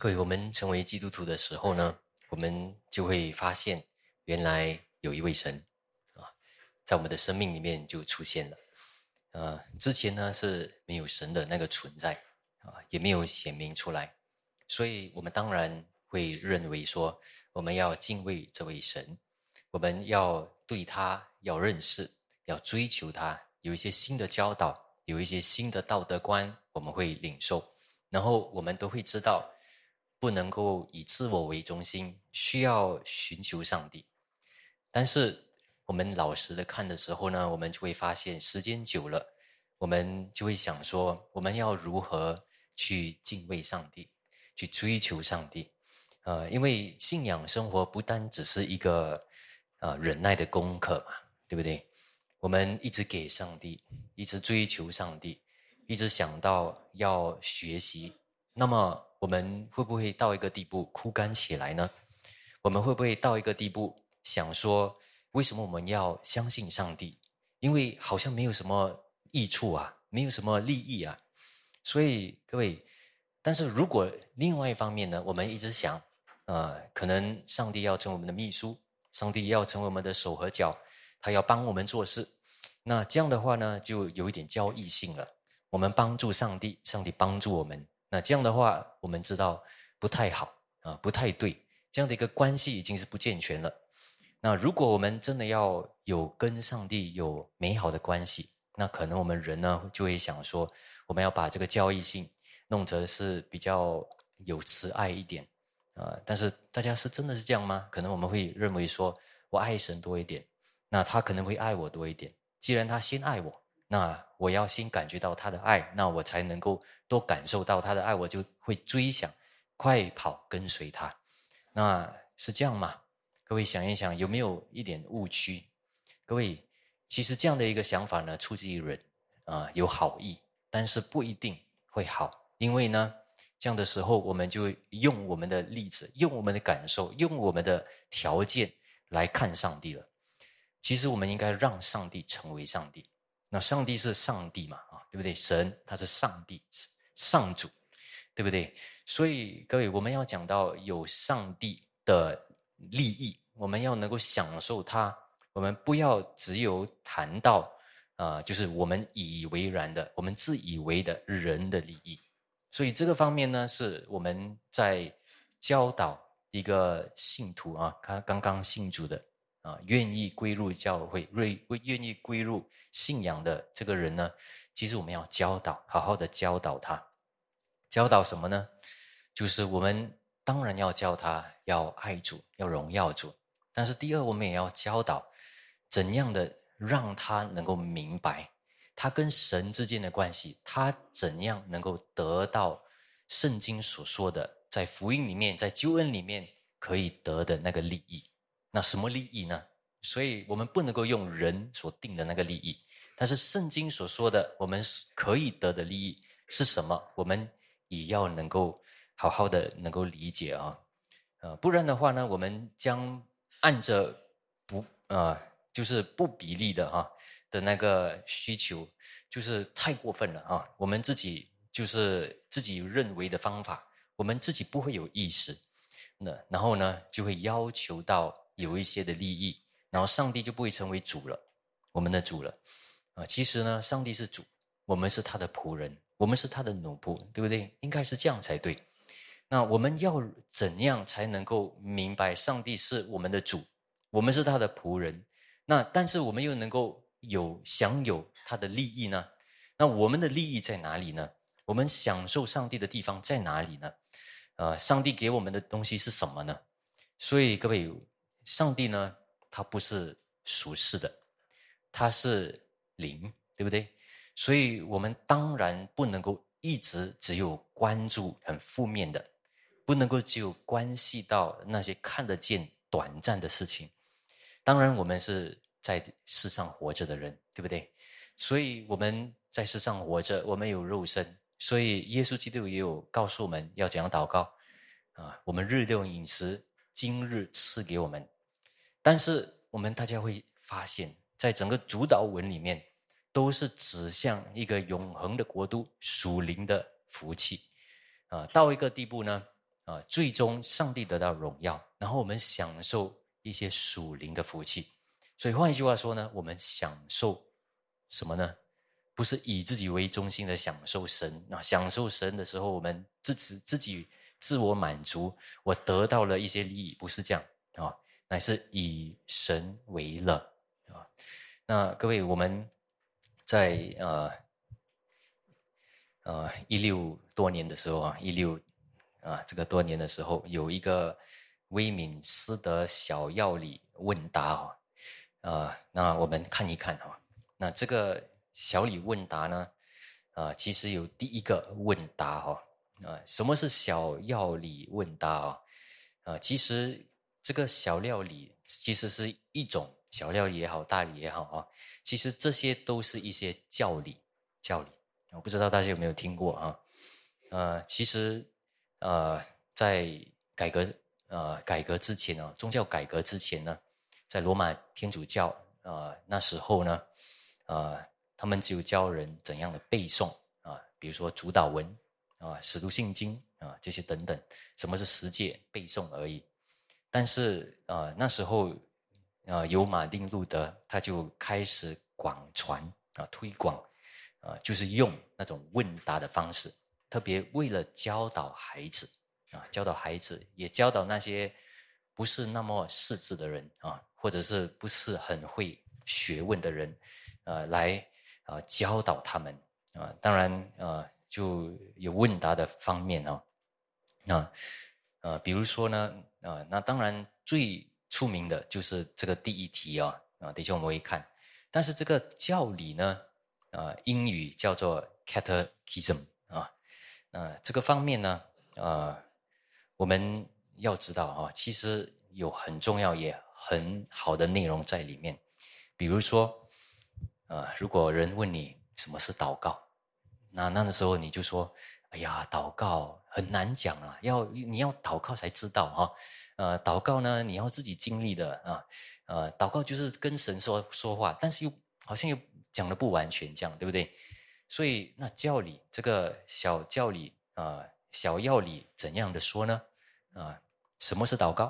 各位，我们成为基督徒的时候呢，我们就会发现，原来有一位神啊，在我们的生命里面就出现了。呃，之前呢是没有神的那个存在啊，也没有显明出来，所以我们当然会认为说，我们要敬畏这位神，我们要对他要认识，要追求他，有一些新的教导，有一些新的道德观，我们会领受，然后我们都会知道。不能够以自我为中心，需要寻求上帝。但是我们老实的看的时候呢，我们就会发现，时间久了，我们就会想说，我们要如何去敬畏上帝，去追求上帝？呃，因为信仰生活不单只是一个呃忍耐的功课嘛，对不对？我们一直给上帝，一直追求上帝，一直想到要学习，那么。我们会不会到一个地步枯干起来呢？我们会不会到一个地步想说，为什么我们要相信上帝？因为好像没有什么益处啊，没有什么利益啊。所以各位，但是如果另外一方面呢，我们一直想，呃，可能上帝要成为我们的秘书，上帝要成为我们的手和脚，他要帮我们做事。那这样的话呢，就有一点交易性了。我们帮助上帝，上帝帮助我们。那这样的话，我们知道不太好啊，不太对，这样的一个关系已经是不健全了。那如果我们真的要有跟上帝有美好的关系，那可能我们人呢就会想说，我们要把这个交易性弄成是比较有慈爱一点啊。但是大家是真的是这样吗？可能我们会认为说我爱神多一点，那他可能会爱我多一点。既然他先爱我。那我要先感觉到他的爱，那我才能够多感受到他的爱，我就会追想，快跑跟随他。那是这样吗？各位想一想，有没有一点误区？各位，其实这样的一个想法呢，出自于人啊，有好意，但是不一定会好，因为呢，这样的时候，我们就用我们的例子，用我们的感受，用我们的条件来看上帝了。其实我们应该让上帝成为上帝。那上帝是上帝嘛？啊，对不对？神他是上帝，上主，对不对？所以各位，我们要讲到有上帝的利益，我们要能够享受它。我们不要只有谈到啊，就是我们以为然的，我们自以为的人的利益。所以这个方面呢，是我们在教导一个信徒啊，他刚刚信主的。啊，愿意归入教会、愿愿意归入信仰的这个人呢，其实我们要教导，好好的教导他。教导什么呢？就是我们当然要教他要爱主，要荣耀主。但是第二，我们也要教导怎样的让他能够明白他跟神之间的关系，他怎样能够得到圣经所说的在福音里面、在救恩里面可以得的那个利益。那什么利益呢？所以我们不能够用人所定的那个利益，但是圣经所说的我们可以得的利益是什么？我们也要能够好好的能够理解啊，呃，不然的话呢，我们将按着不呃，就是不比例的哈的那个需求，就是太过分了啊！我们自己就是自己认为的方法，我们自己不会有意识，那然后呢，就会要求到。有一些的利益，然后上帝就不会成为主了，我们的主了啊！其实呢，上帝是主，我们是他的仆人，我们是他的奴仆，对不对？应该是这样才对。那我们要怎样才能够明白上帝是我们的主，我们是他的仆人？那但是我们又能够有享有他的利益呢？那我们的利益在哪里呢？我们享受上帝的地方在哪里呢？呃，上帝给我们的东西是什么呢？所以各位。上帝呢，他不是属世的，他是灵，对不对？所以我们当然不能够一直只有关注很负面的，不能够只有关系到那些看得见短暂的事情。当然，我们是在世上活着的人，对不对？所以我们在世上活着，我们有肉身，所以耶稣基督也有告诉我们要怎样祷告啊。我们日用饮食，今日赐给我们。但是我们大家会发现，在整个主导文里面，都是指向一个永恒的国度、属灵的福气，啊，到一个地步呢，啊，最终上帝得到荣耀，然后我们享受一些属灵的福气。所以换一句话说呢，我们享受什么呢？不是以自己为中心的享受神啊，享受神的时候，我们自己自己自我满足，我得到了一些利益，不是这样啊，乃是以神为乐啊。那各位，我们在呃呃一六多年的时候啊，一六啊这个多年的时候，有一个威敏斯德小药理问答啊。啊，那我们看一看哈。那这个小李问答呢，啊，其实有第一个问答哈。啊，什么是小药理问答啊？啊，其实这个小料理其实是一种小料理也好，大理也好啊。其实这些都是一些教理，教理。我不知道大家有没有听过啊？呃，其实呃，在改革呃改革之前呢，宗教改革之前呢。在罗马天主教啊，那时候呢，呃，他们就教人怎样的背诵啊，比如说主导文啊、使徒信经啊这些等等，什么是十诫背诵而已。但是啊，那时候啊，有马丁路德，他就开始广传啊，推广啊，就是用那种问答的方式，特别为了教导孩子啊，教导孩子，也教导那些不是那么识字的人啊。或者是不是很会学问的人，呃，来啊教导他们啊，当然啊就有问答的方面哦，啊呃，比如说呢呃，那当然最出名的就是这个第一题啊啊，等一下我们会看，但是这个教理呢啊，英语叫做 catechism 啊，呃，这个方面呢啊，我们要知道啊，其实有很重要也。很好的内容在里面，比如说，呃，如果人问你什么是祷告，那那个时候你就说：“哎呀，祷告很难讲啊，要你要祷告才知道哈。”呃，祷告呢，你要自己经历的啊，呃，祷告就是跟神说说话，但是又好像又讲的不完全，这样对不对？所以那教理这个小教理啊，小要理怎样的说呢？啊，什么是祷告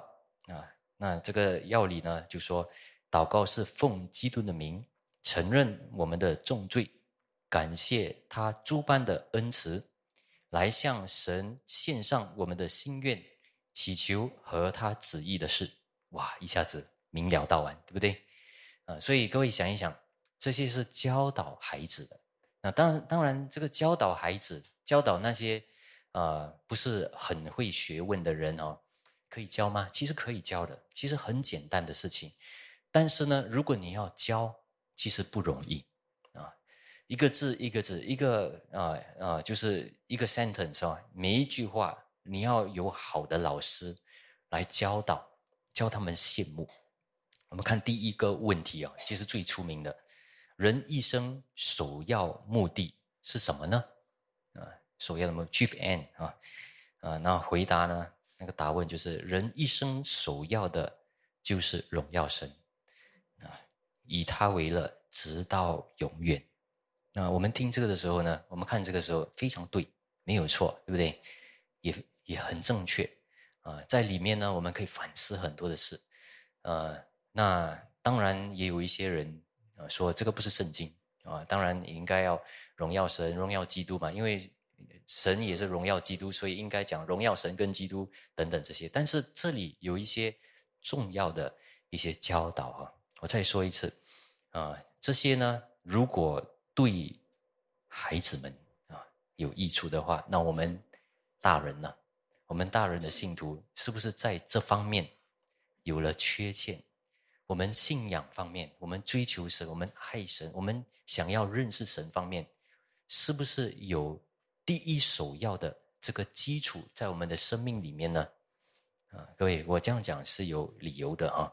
啊？那这个要理呢，就说祷告是奉基督的名，承认我们的重罪，感谢他诸般的恩慈，来向神献上我们的心愿，祈求和他旨意的事。哇，一下子明了道完，对不对？啊，所以各位想一想，这些是教导孩子的。那当然，当然，这个教导孩子，教导那些啊不是很会学问的人哦。可以教吗？其实可以教的，其实很简单的事情。但是呢，如果你要教，其实不容易。一个字一个字，一个啊啊，就是一个 sentence 啊，每一句话你要有好的老师来教导，教他们羡慕。我们看第一个问题啊，其实最出名的，人一生首要目的是什么呢？啊，首要的目 chief end 啊啊，那回答呢？那个答问就是：人一生首要的，就是荣耀神啊，以他为乐，直到永远。那我们听这个的时候呢，我们看这个时候非常对，没有错，对不对？也也很正确啊。在里面呢，我们可以反思很多的事。呃，那当然也有一些人啊说这个不是圣经啊，当然也应该要荣耀神、荣耀基督嘛，因为。神也是荣耀基督，所以应该讲荣耀神跟基督等等这些。但是这里有一些重要的一些教导啊，我再说一次啊，这些呢，如果对孩子们啊有益处的话，那我们大人呢，我们大人的信徒是不是在这方面有了缺陷？我们信仰方面，我们追求神，我们爱神，我们想要认识神方面，是不是有？第一首要的这个基础在我们的生命里面呢，啊，各位，我这样讲是有理由的啊，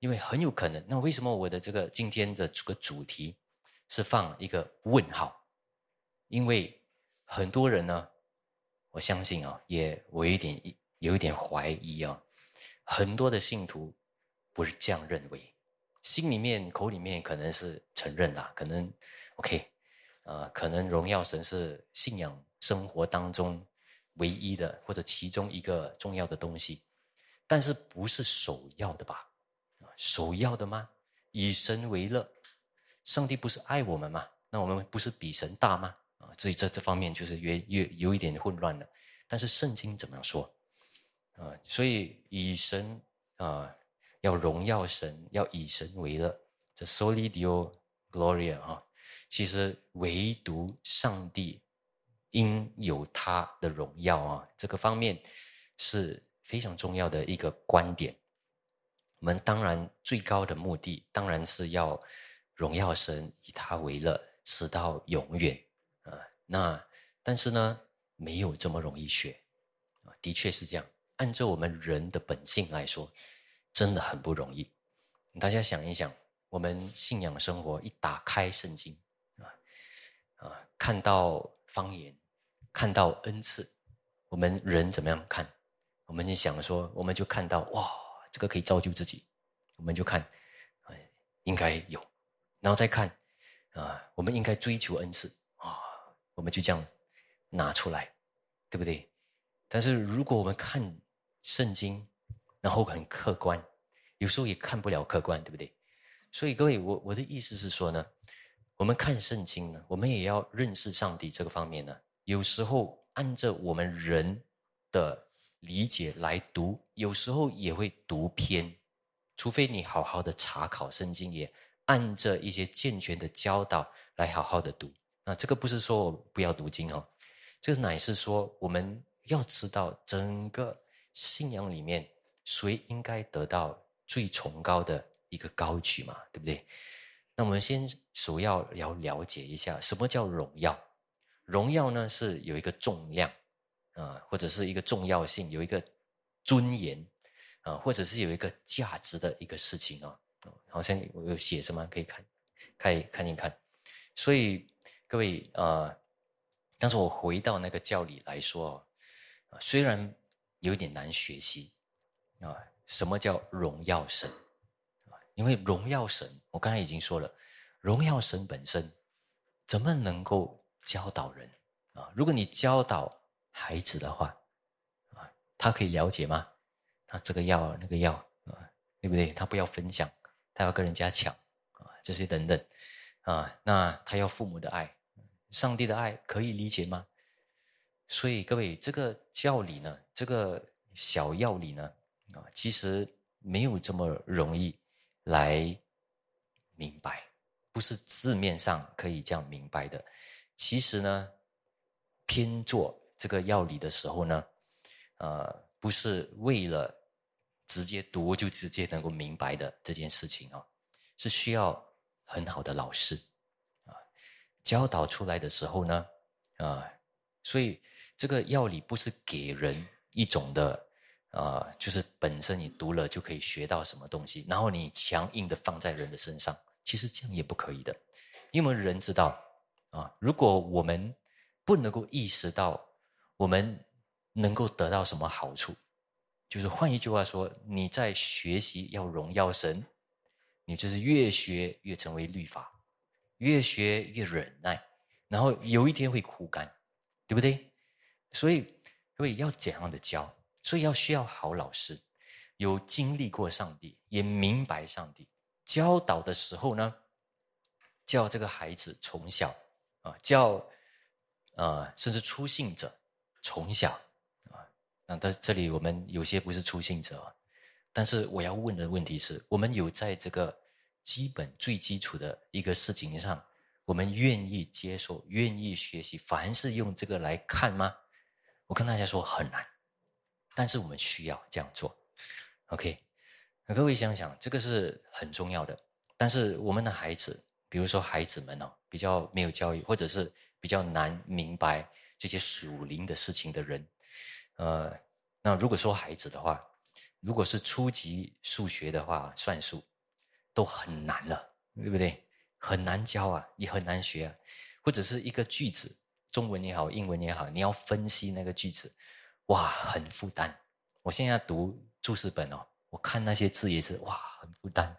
因为很有可能。那为什么我的这个今天的这个主题是放一个问号？因为很多人呢，我相信啊，也我有一点有一点怀疑啊，很多的信徒不是这样认为，心里面口里面可能是承认啦，可能 OK，呃，可能荣耀神是信仰。生活当中唯一的或者其中一个重要的东西，但是不是首要的吧？首要的吗？以神为乐，上帝不是爱我们吗？那我们不是比神大吗？啊，所以在这方面就是越越有一点混乱了。但是圣经怎么样说？啊，所以以神啊，要荣耀神，要以神为乐，这 soli dio gloria 啊，其实唯独上帝应有他的荣耀啊，这个方面是非常重要的一个观点。我们当然最高的目的，当然是要荣耀神，以他为乐，直到永远啊。那但是呢，没有这么容易学啊，的确是这样。按照我们人的本性来说，真的很不容易。大家想一想，我们信仰生活一打开圣经，啊啊，看到方言，看到恩赐，我们人怎么样看？我们就想说，我们就看到哇，这个可以造就自己，我们就看，哎，应该有，然后再看，啊，我们应该追求恩赐啊，我们就这样拿出来，对不对？但是如果我们看，圣经，然后很客观，有时候也看不了客观，对不对？所以各位，我我的意思是说呢，我们看圣经呢，我们也要认识上帝这个方面呢。有时候按照我们人的理解来读，有时候也会读偏，除非你好好的查考圣经，也按着一些健全的教导来好好的读。那这个不是说我不要读经哦，这个乃是说我们要知道整个。信仰里面，谁应该得到最崇高的一个高举嘛？对不对？那我们先首要要了解一下，什么叫荣耀？荣耀呢是有一个重量啊，或者是一个重要性，有一个尊严啊，或者是有一个价值的一个事情啊。好像我有写什么可以看，可以看一看。所以各位啊，但是我回到那个教理来说啊，虽然。有点难学习啊！什么叫荣耀神啊？因为荣耀神，我刚才已经说了，荣耀神本身怎么能够教导人啊？如果你教导孩子的话啊，他可以了解吗？他这个要那个要啊，对不对？他不要分享，他要跟人家抢啊，这些等等啊，那他要父母的爱，上帝的爱可以理解吗？所以各位，这个教理呢，这个小要理呢，啊，其实没有这么容易来明白，不是字面上可以这样明白的。其实呢，偏做这个要理的时候呢，呃，不是为了直接读就直接能够明白的这件事情啊，是需要很好的老师啊教导出来的时候呢，啊，所以。这个药理不是给人一种的，啊，就是本身你读了就可以学到什么东西，然后你强硬的放在人的身上，其实这样也不可以的，因为人知道，啊，如果我们不能够意识到我们能够得到什么好处，就是换一句话说，你在学习要荣耀神，你就是越学越成为律法，越学越忍耐，然后有一天会枯干，对不对？所以，所以要怎样的教？所以要需要好老师，有经历过上帝，也明白上帝教导的时候呢，教这个孩子从小啊，教啊，甚至初信者从小。那在这里，我们有些不是初信者，但是我要问的问题是：我们有在这个基本最基础的一个事情上，我们愿意接受、愿意学习，凡是用这个来看吗？我跟大家说很难，但是我们需要这样做，OK？各位想想，这个是很重要的。但是我们的孩子，比如说孩子们哦，比较没有教育，或者是比较难明白这些属灵的事情的人，呃，那如果说孩子的话，如果是初级数学的话，算术都很难了，对不对？很难教啊，也很难学啊，或者是一个句子。中文也好，英文也好，你要分析那个句子，哇，很负担。我现在读注释本哦，我看那些字也是哇，很负担，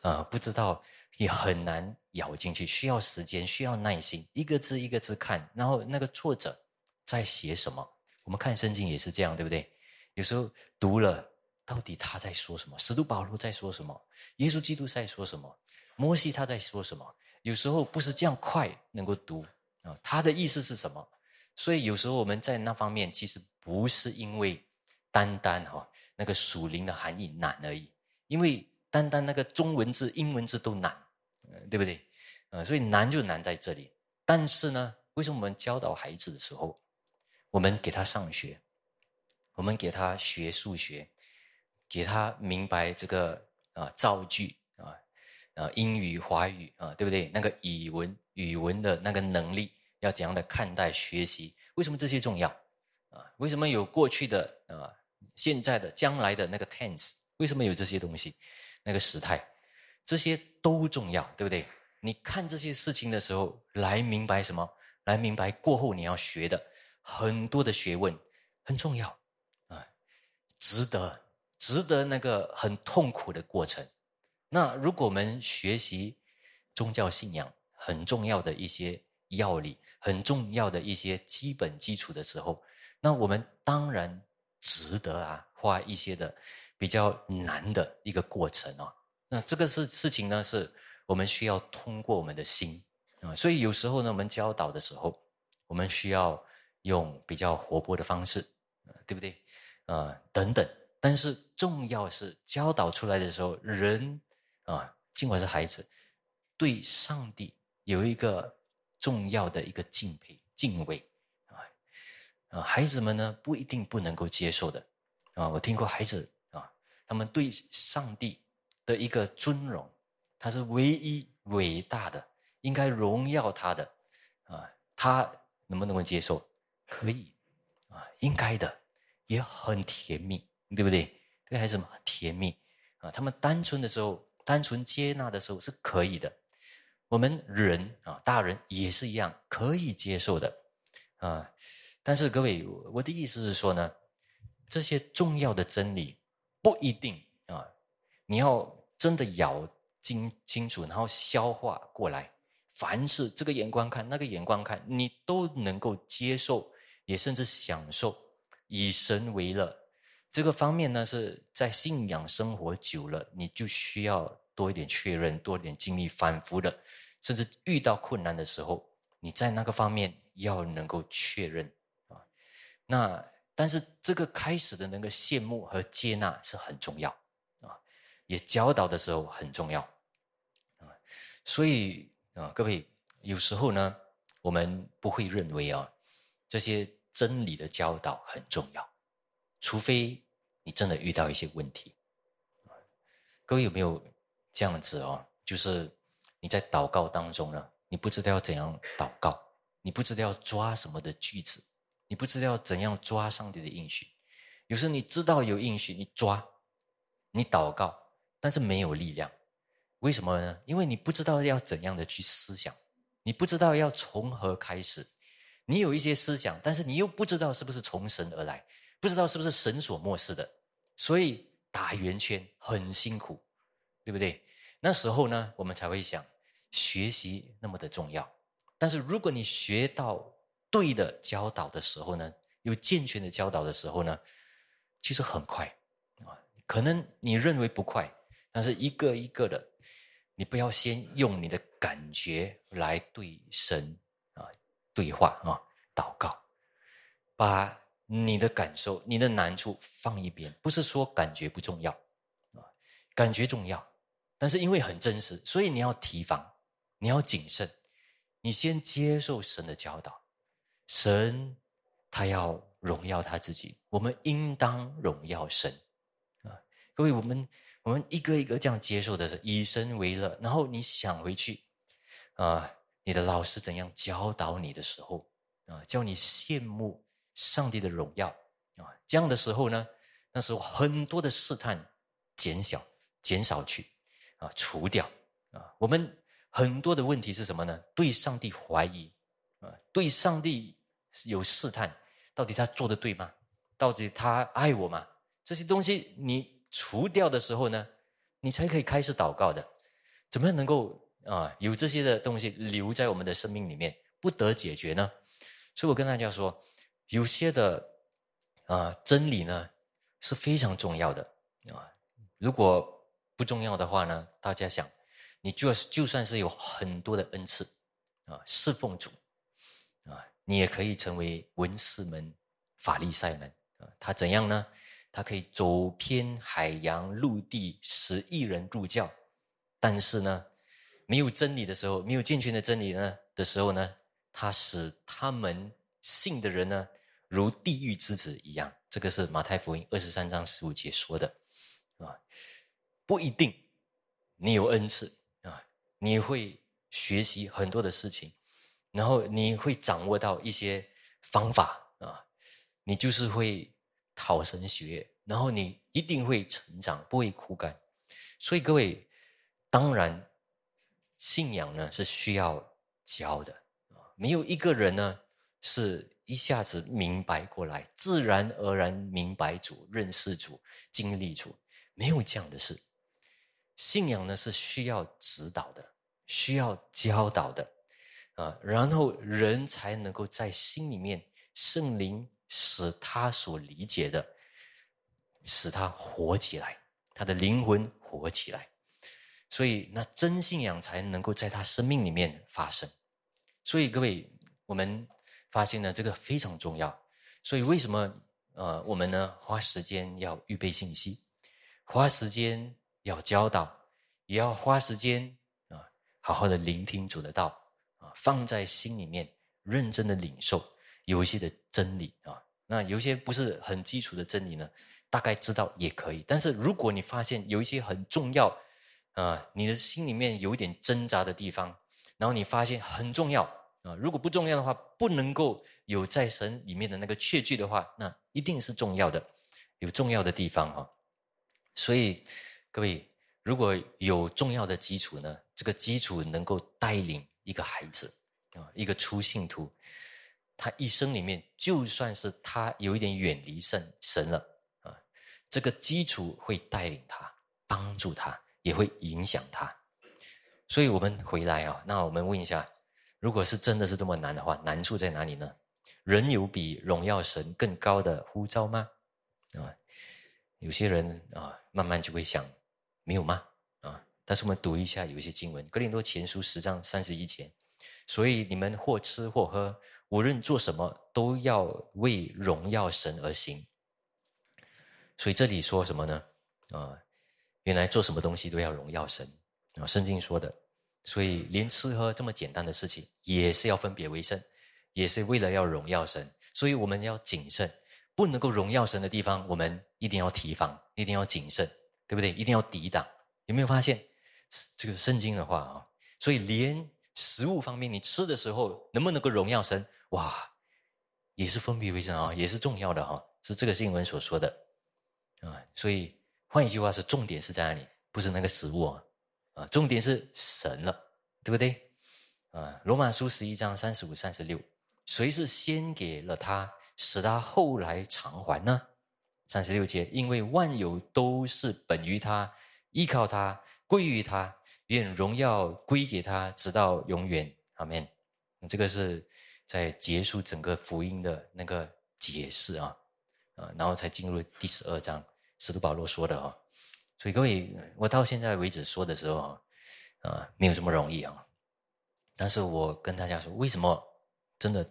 啊，不知道也很难咬进去，需要时间，需要耐心，一个字一个字看，然后那个作者在写什么，我们看圣经也是这样，对不对？有时候读了，到底他在说什么？使徒保罗在说什么？耶稣基督在说什么？摩西他在说什么？有时候不是这样快能够读啊，他的意思是什么？所以有时候我们在那方面其实不是因为单单哈那个属灵的含义难而已，因为单单那个中文字、英文字都难，对不对？呃，所以难就难在这里。但是呢，为什么我们教导孩子的时候，我们给他上学，我们给他学数学，给他明白这个啊造句啊啊英语、华语啊，对不对？那个语文语文的那个能力要怎样的看待学习？为什么这些重要啊？为什么有过去的啊、现在的、将来的那个 tense？为什么有这些东西？那个时态，这些都重要，对不对？你看这些事情的时候，来明白什么？来明白过后你要学的很多的学问很重要啊，值得，值得那个很痛苦的过程。那如果我们学习宗教信仰很重要的一些要理，很重要的一些基本基础的时候，那我们当然值得啊，花一些的比较难的一个过程啊。那这个是事情呢，是我们需要通过我们的心啊。所以有时候呢，我们教导的时候，我们需要用比较活泼的方式，对不对？啊，等等。但是重要是教导出来的时候，人啊，尽管是孩子，对上帝有一个重要的一个敬佩、敬畏啊啊，孩子们呢不一定不能够接受的啊。我听过孩子啊，他们对上帝的一个尊荣，他是唯一伟大的，应该荣耀他的啊，他能不能够接受？可以啊，应该的，也很甜蜜。对不对？这个孩子们很甜蜜啊，他们单纯的时候，单纯接纳的时候是可以的。我们人啊，大人也是一样可以接受的啊。但是各位，我的意思是说呢，这些重要的真理不一定啊，你要真的咬清清楚，然后消化过来。凡是这个眼光看，那个眼光看，你都能够接受，也甚至享受，以神为乐。这个方面呢，是在信仰生活久了，你就需要多一点确认，多一点经历，反复的，甚至遇到困难的时候，你在那个方面要能够确认啊。那但是这个开始的那个羡慕和接纳是很重要啊，也教导的时候很重要啊。所以啊，各位有时候呢，我们不会认为啊，这些真理的教导很重要。除非你真的遇到一些问题，各位有没有这样子哦？就是你在祷告当中呢，你不知道要怎样祷告，你不知道要抓什么的句子，你不知道要怎样抓上帝的应许。有时你知道有应许，你抓，你祷告，但是没有力量。为什么呢？因为你不知道要怎样的去思想，你不知道要从何开始。你有一些思想，但是你又不知道是不是从神而来。不知道是不是神所漠视的，所以打圆圈很辛苦，对不对？那时候呢，我们才会想学习那么的重要。但是如果你学到对的教导的时候呢，有健全的教导的时候呢，其实很快啊。可能你认为不快，但是一个一个的，你不要先用你的感觉来对神对话啊祷告，把。你的感受、你的难处放一边，不是说感觉不重要啊，感觉重要，但是因为很真实，所以你要提防，你要谨慎，你先接受神的教导，神他要荣耀他自己，我们应当荣耀神啊！各位，我们我们一个一个这样接受的是以神为乐，然后你想回去啊，你的老师怎样教导你的时候啊，叫你羡慕。上帝的荣耀啊，这样的时候呢，那时候很多的试探减小、减少去啊，除掉啊。我们很多的问题是什么呢？对上帝怀疑啊，对上帝有试探，到底他做的对吗？到底他爱我吗？这些东西你除掉的时候呢，你才可以开始祷告的。怎么样能够啊有这些的东西留在我们的生命里面不得解决呢？所以我跟大家说。有些的啊，真理呢是非常重要的啊。如果不重要的话呢，大家想，你就就算是有很多的恩赐啊，侍奉主啊，你也可以成为文士们、法利赛们啊。他怎样呢？他可以走遍海洋、陆地，十亿人入教。但是呢，没有真理的时候，没有健全的真理呢的时候呢，他使他们信的人呢，如地狱之子一样。这个是马太福音二十三章十五节说的，啊，不一定你有恩赐啊，你会学习很多的事情，然后你会掌握到一些方法啊，你就是会。讨神喜悦，然后你一定会成长，不会枯干。所以各位，当然，信仰呢是需要教的啊，没有一个人呢是一下子明白过来，自然而然明白主、认识主、经历主，没有这样的事。信仰呢是需要指导的，需要教导的啊，然后人才能够在心里面圣灵。使他所理解的，使他活起来，他的灵魂活起来，所以那真信仰才能够在他生命里面发生。所以各位，我们发现呢，这个非常重要。所以为什么呃，我们呢花时间要预备信息，花时间要教导，也要花时间啊，好好的聆听主的道啊，放在心里面，认真的领受。有一些的真理啊，那有些不是很基础的真理呢，大概知道也可以。但是如果你发现有一些很重要啊，你的心里面有一点挣扎的地方，然后你发现很重要啊，如果不重要的话，不能够有在神里面的那个确据的话，那一定是重要的，有重要的地方哈。所以各位，如果有重要的基础呢，这个基础能够带领一个孩子啊，一个初信徒。他一生里面，就算是他有一点远离神神了啊，这个基础会带领他，帮助他，也会影响他。所以，我们回来啊，那我们问一下，如果是真的是这么难的话，难处在哪里呢？人有比荣耀神更高的呼召吗？啊，有些人啊，慢慢就会想，没有吗？啊，但是我们读一下有一些经文，《格林多前书》十章三十一节，所以你们或吃或喝。无论做什么，都要为荣耀神而行。所以这里说什么呢？啊，原来做什么东西都要荣耀神啊！圣经说的，所以连吃喝这么简单的事情，也是要分别为圣，也是为了要荣耀神。所以我们要谨慎，不能够荣耀神的地方，我们一定要提防，一定要谨慎，对不对？一定要抵挡。有没有发现这个圣经的话啊？所以连食物方面，你吃的时候能不能够荣耀神？哇，也是分别为圣啊，也是重要的哈，是这个新闻所说的啊。所以换一句话说，重点是在哪里？不是那个食物啊，啊，重点是神了，对不对？啊，罗马书十一章三十五、三十六，谁是先给了他，使他后来偿还呢？三十六节，因为万有都是本于他，依靠他，归于他，愿荣耀归给他，直到永远。阿门。这个是。在结束整个福音的那个解释啊，啊，然后才进入第十二章，使徒保罗说的啊，所以各位，我到现在为止说的时候啊，啊，没有这么容易啊，但是我跟大家说，为什么真的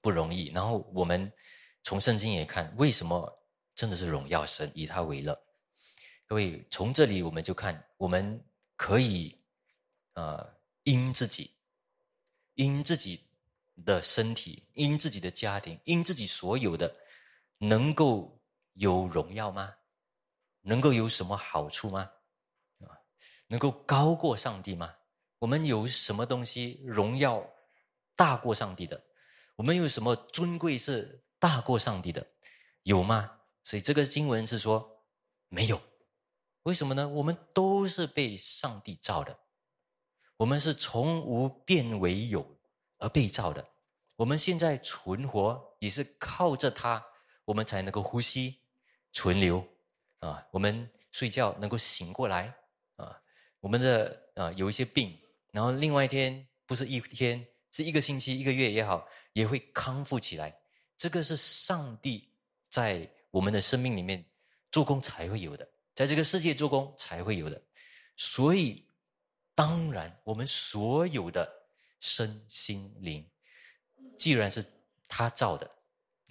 不容易？然后我们从圣经也看，为什么真的是荣耀神，以他为乐？各位，从这里我们就看，我们可以啊，因自己，因自己。的身体因自己的家庭因自己所有的能够有荣耀吗？能够有什么好处吗？啊，能够高过上帝吗？我们有什么东西荣耀大过上帝的？我们有什么尊贵是大过上帝的？有吗？所以这个经文是说没有。为什么呢？我们都是被上帝造的，我们是从无变为有。而被造的，我们现在存活也是靠着它，我们才能够呼吸、存留啊。我们睡觉能够醒过来啊。我们的啊有一些病，然后另外一天不是一天，是一个星期、一个月也好，也会康复起来。这个是上帝在我们的生命里面做工才会有的，在这个世界做工才会有的。所以，当然，我们所有的身心灵，既然是他造的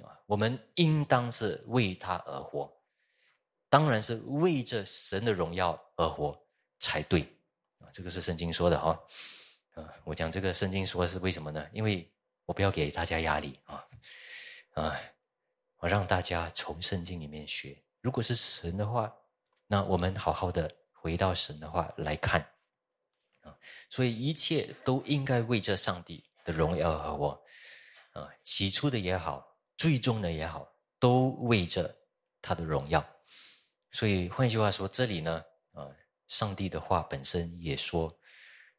啊，我们应当是为他而活，当然是为着神的荣耀而活才对啊。这个是圣经说的哈。啊，我讲这个圣经说是为什么呢？因为我不要给大家压力啊，啊，我让大家从圣经里面学。如果是神的话，那我们好好的回到神的话来看啊。所以一切都应该为这上帝的荣耀而活啊。起初的也好，最终的也好，都为着他的荣耀。所以换一句话说，这里呢，啊，上帝的话本身也说。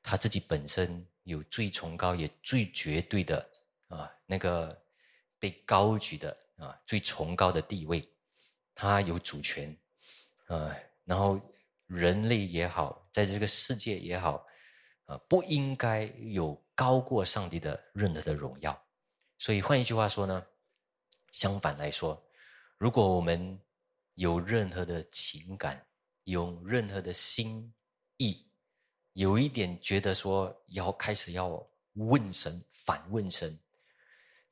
他自己本身有最崇高也最绝对的啊，那个被高举的啊最崇高的地位，他有主权，啊，然后人类也好，在这个世界也好，啊，不应该有高过上帝的任何的荣耀。所以换一句话说呢，相反来说，如果我们有任何的情感，有任何的心意。有一点觉得说要开始要问神反问神，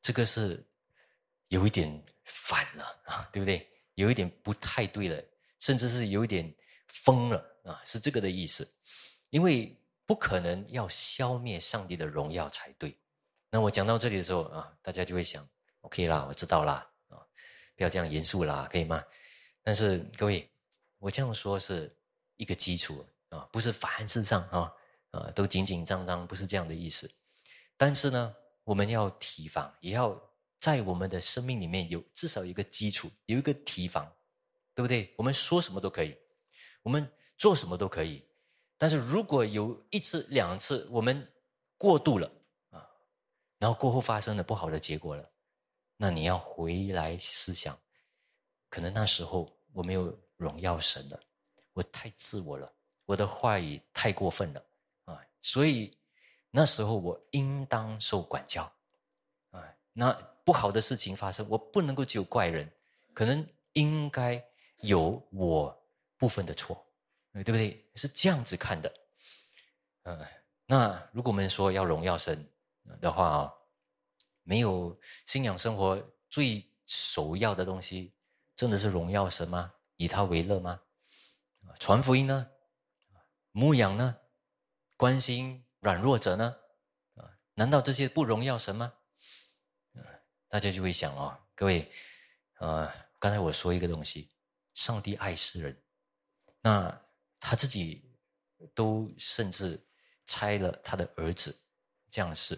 这个是有一点反了啊，对不对？有一点不太对了，甚至是有一点疯了啊，是这个的意思。因为不可能要消灭上帝的荣耀才对。那我讲到这里的时候啊，大家就会想，OK 啦，我知道啦啊，不要这样严肃啦，可以吗？但是各位，我这样说是一个基础。啊，不是凡事上啊，啊，都紧紧张张，不是这样的意思。但是呢，我们要提防，也要在我们的生命里面有至少一个基础，有一个提防，对不对？我们说什么都可以，我们做什么都可以。但是如果有一次、两次我们过度了啊，然后过后发生了不好的结果了，那你要回来思想，可能那时候我没有荣耀神了，我太自我了。我的话语太过分了啊，所以那时候我应当受管教啊。那不好的事情发生，我不能够只有怪人，可能应该有我部分的错，对不对？是这样子看的。嗯，那如果我们说要荣耀神的话啊，没有信仰生活最首要的东西，真的是荣耀神吗？以他为乐吗？传福音呢？牧养呢？关心软弱者呢？啊，难道这些不荣耀神吗？大家就会想哦，各位，呃，刚才我说一个东西，上帝爱世人，那他自己都甚至拆了他的儿子，这样是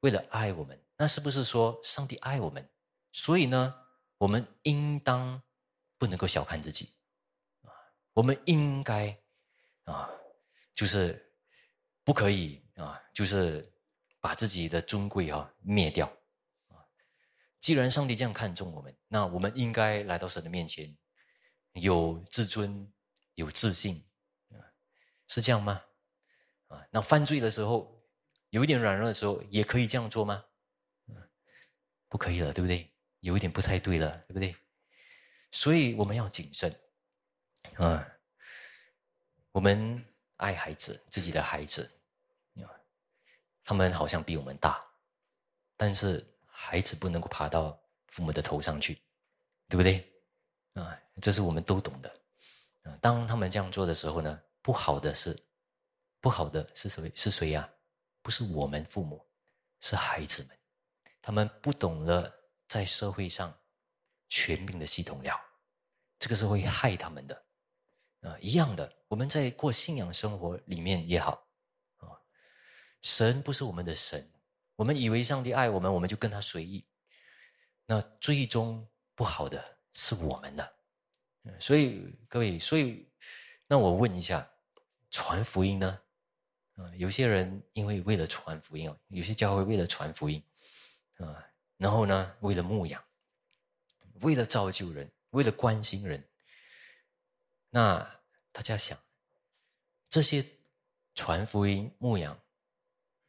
为了爱我们，那是不是说上帝爱我们？所以呢，我们应当不能够小看自己啊，我们应该啊。就是不可以啊！就是把自己的尊贵啊灭掉啊！既然上帝这样看重我们，那我们应该来到神的面前，有自尊、有自信啊，是这样吗？啊，那犯罪的时候有一点软弱的时候，也可以这样做吗？不可以了，对不对？有一点不太对了，对不对？所以我们要谨慎啊！我们。爱孩子，自己的孩子，他们好像比我们大，但是孩子不能够爬到父母的头上去，对不对？啊，这是我们都懂的。啊，当他们这样做的时候呢，不好的是，不好的是谁？是谁呀？不是我们父母，是孩子们，他们不懂得在社会上全民的系统了，这个是会害他们的。啊，一样的，我们在过信仰生活里面也好，啊，神不是我们的神，我们以为上帝爱我们，我们就跟他随意，那最终不好的是我们的，所以各位，所以那我问一下，传福音呢？啊，有些人因为为了传福音有些教会为了传福音，啊，然后呢，为了牧养，为了造就人，为了关心人。那大家想，这些传福音、牧养，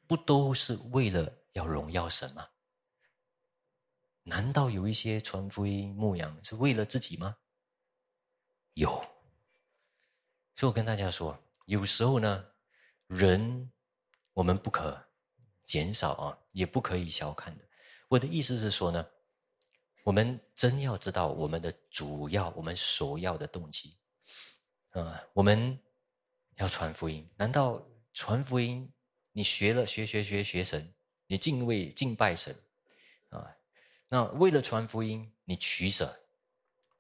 不都是为了要荣耀神吗？难道有一些传福音牧养是为了自己吗？有。所以我跟大家说，有时候呢，人我们不可减少啊，也不可以小看的。我的意思是说呢，我们真要知道我们的主要、我们首要的动机，啊，我们要传福音。难道传福音，你学了学学学学神，你敬畏敬拜神啊？那为了传福音，你取舍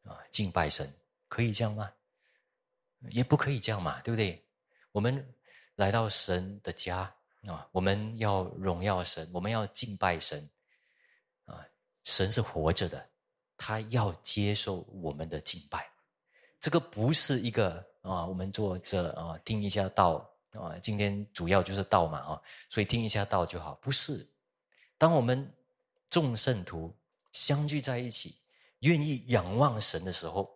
啊，敬拜神，可以这样吗？也不可以这样嘛，对不对？我们来到神的家啊，我们要荣耀神，我们要敬拜神。神是活着的，他要接受我们的敬拜。这个不是一个啊，我们坐这啊，听一下道啊。今天主要就是道嘛啊，所以听一下道就好。不是，当我们众圣徒。相聚在一起，愿意仰望神的时候，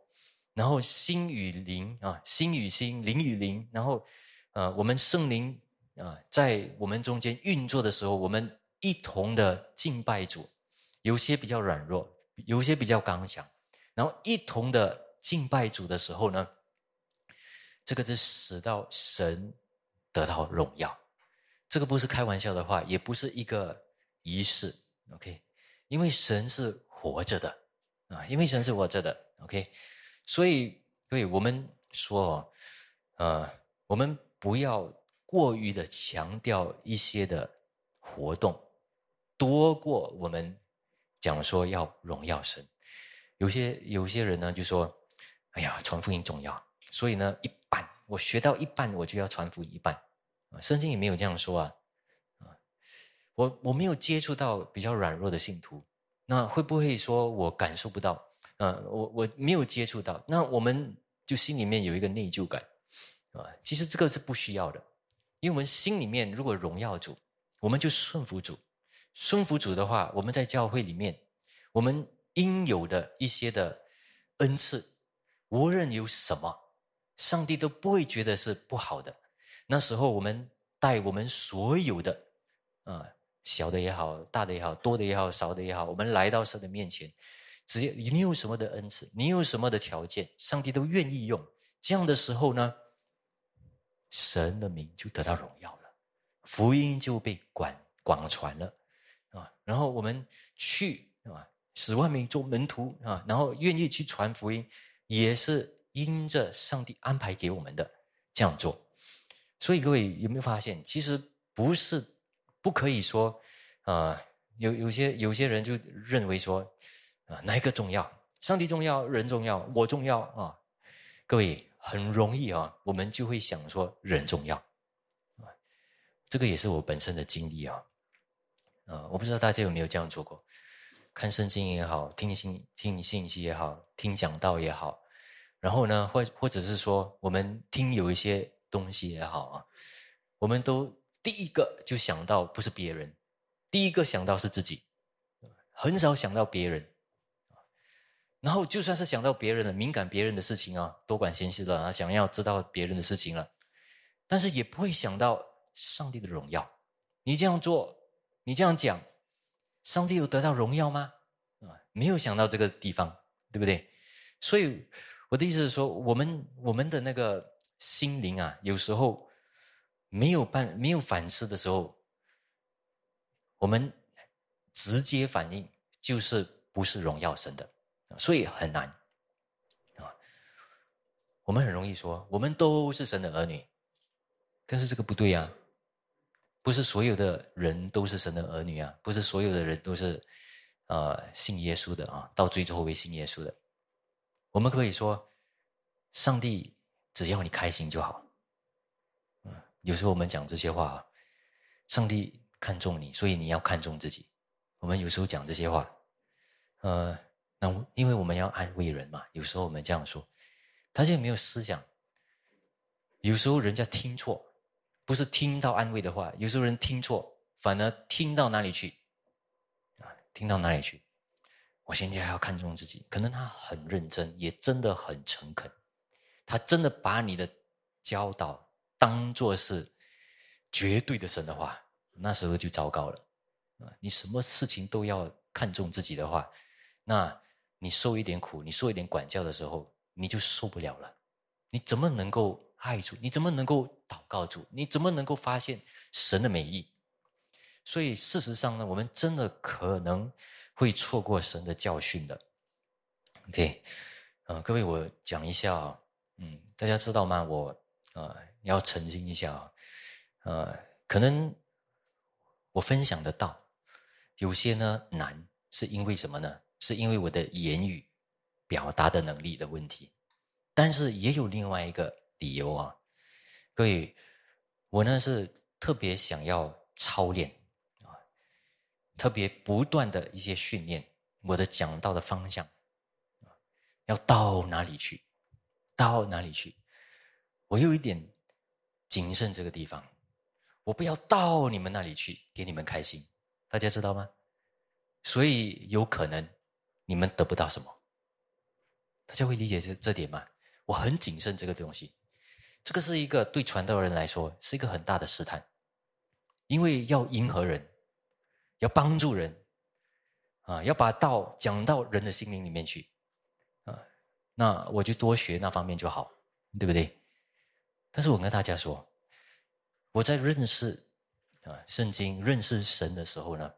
然后心与灵啊，心与心，灵与灵，然后，呃，我们圣灵啊，在我们中间运作的时候，我们一同的敬拜主，有些比较软弱，有些比较刚强，然后一同的敬拜主的时候呢，这个是使到神得到荣耀，这个不是开玩笑的话，也不是一个仪式，OK。因为神是活着的啊，因为神是活着的，OK，所以，对我们说，呃，我们不要过于的强调一些的活动，多过我们讲说要荣耀神。有些有些人呢就说，哎呀，传福音重要，所以呢，一半我学到一半，我就要传福音一半啊。圣经也没有这样说啊。我我没有接触到比较软弱的信徒，那会不会说我感受不到？啊，我我没有接触到，那我们就心里面有一个内疚感，啊，其实这个是不需要的，因为我们心里面如果荣耀主，我们就顺服主，顺服主的话，我们在教会里面，我们应有的一些的恩赐，无论有什么，上帝都不会觉得是不好的。那时候我们带我们所有的，啊。小的也好，大的也好，多的也好，少的也好，我们来到神的面前，只要你有什么的恩赐，你有什么的条件，上帝都愿意用。这样的时候呢，神的名就得到荣耀了，福音就被广广传了。然后我们去啊，十万名做门徒啊，然后愿意去传福音，也是因着上帝安排给我们的这样做。所以各位有没有发现，其实不是。不可以说，啊，有有些有些人就认为说，啊，哪一个重要？上帝重要，人重要，我重要啊？各位很容易啊，我们就会想说人重要，啊，这个也是我本身的经历啊，啊，我不知道大家有没有这样做过，看圣经也好，听信听信息也好，听讲道也好，然后呢，或或者是说我们听有一些东西也好啊，我们都。第一个就想到不是别人，第一个想到是自己，很少想到别人。然后就算是想到别人的敏感别人的事情啊，多管闲事了啊，想要知道别人的事情了，但是也不会想到上帝的荣耀。你这样做，你这样讲，上帝有得到荣耀吗？啊，没有想到这个地方，对不对？所以我的意思是说，我们我们的那个心灵啊，有时候。没有办没有反思的时候，我们直接反应就是不是荣耀神的，所以很难啊。我们很容易说我们都是神的儿女，但是这个不对呀，不是所有的人都是神的儿女啊，不是所有的人都是呃信耶稣的啊，到最后会信耶稣的。我们可以说，上帝只要你开心就好。嗯有时候我们讲这些话，上帝看重你，所以你要看重自己。我们有时候讲这些话，呃，那因为我们要安慰人嘛。有时候我们这样说，他现在没有思想。有时候人家听错，不是听到安慰的话，有时候人听错，反而听到哪里去？啊，听到哪里去？我现在还要看重自己。可能他很认真，也真的很诚恳，他真的把你的教导。当做是绝对的神的话，那时候就糟糕了啊！你什么事情都要看重自己的话，那你受一点苦，你受一点管教的时候，你就受不了了。你怎么能够爱主？你怎么能够祷告主？你怎么能够发现神的美意？所以事实上呢，我们真的可能会错过神的教训的。OK，呃，各位，我讲一下，嗯，大家知道吗？我啊，要澄清一下啊，呃，可能我分享的道有些呢难，是因为什么呢？是因为我的言语表达的能力的问题。但是也有另外一个理由啊，各位，我呢是特别想要操练啊，特别不断的一些训练我的讲道的方向，要到哪里去，到哪里去，我有一点谨慎这个地方，我不要到你们那里去给你们开心，大家知道吗？所以有可能你们得不到什么，大家会理解这这点吗？我很谨慎这个东西，这个是一个对传道人来说是一个很大的试探，因为要迎合人，要帮助人，啊，要把道讲到人的心灵里面去，啊，那我就多学那方面就好，对不对？但是我跟大家说，我在认识啊圣经、认识神的时候呢，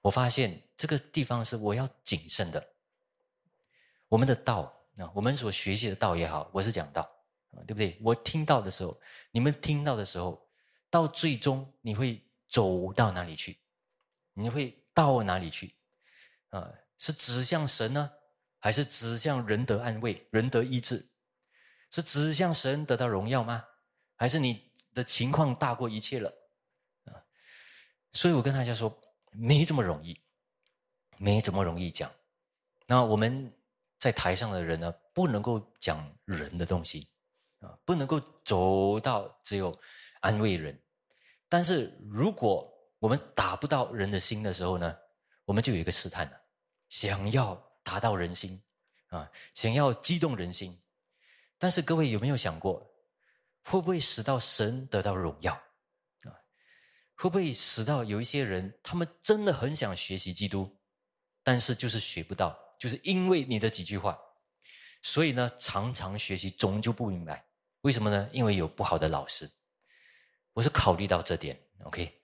我发现这个地方是我要谨慎的，我们的道。那我们所学习的道也好，我是讲道啊，对不对？我听到的时候，你们听到的时候，到最终你会走到哪里去？你会到哪里去？啊，是指向神呢，还是指向人得安慰、人得医治？是指向神得到荣耀吗？还是你的情况大过一切了？啊，所以我跟大家说，没这么容易，没这么容易讲。那我们。在台上的人呢，不能够讲人的东西，啊，不能够走到只有安慰人。但是如果我们打不到人的心的时候呢，我们就有一个试探了，想要达到人心，啊，想要激动人心。但是各位有没有想过，会不会使到神得到荣耀？啊，会不会使到有一些人，他们真的很想学习基督，但是就是学不到？就是因为你的几句话，所以呢，常常学习终究不明白，为什么呢？因为有不好的老师。我是考虑到这点，OK。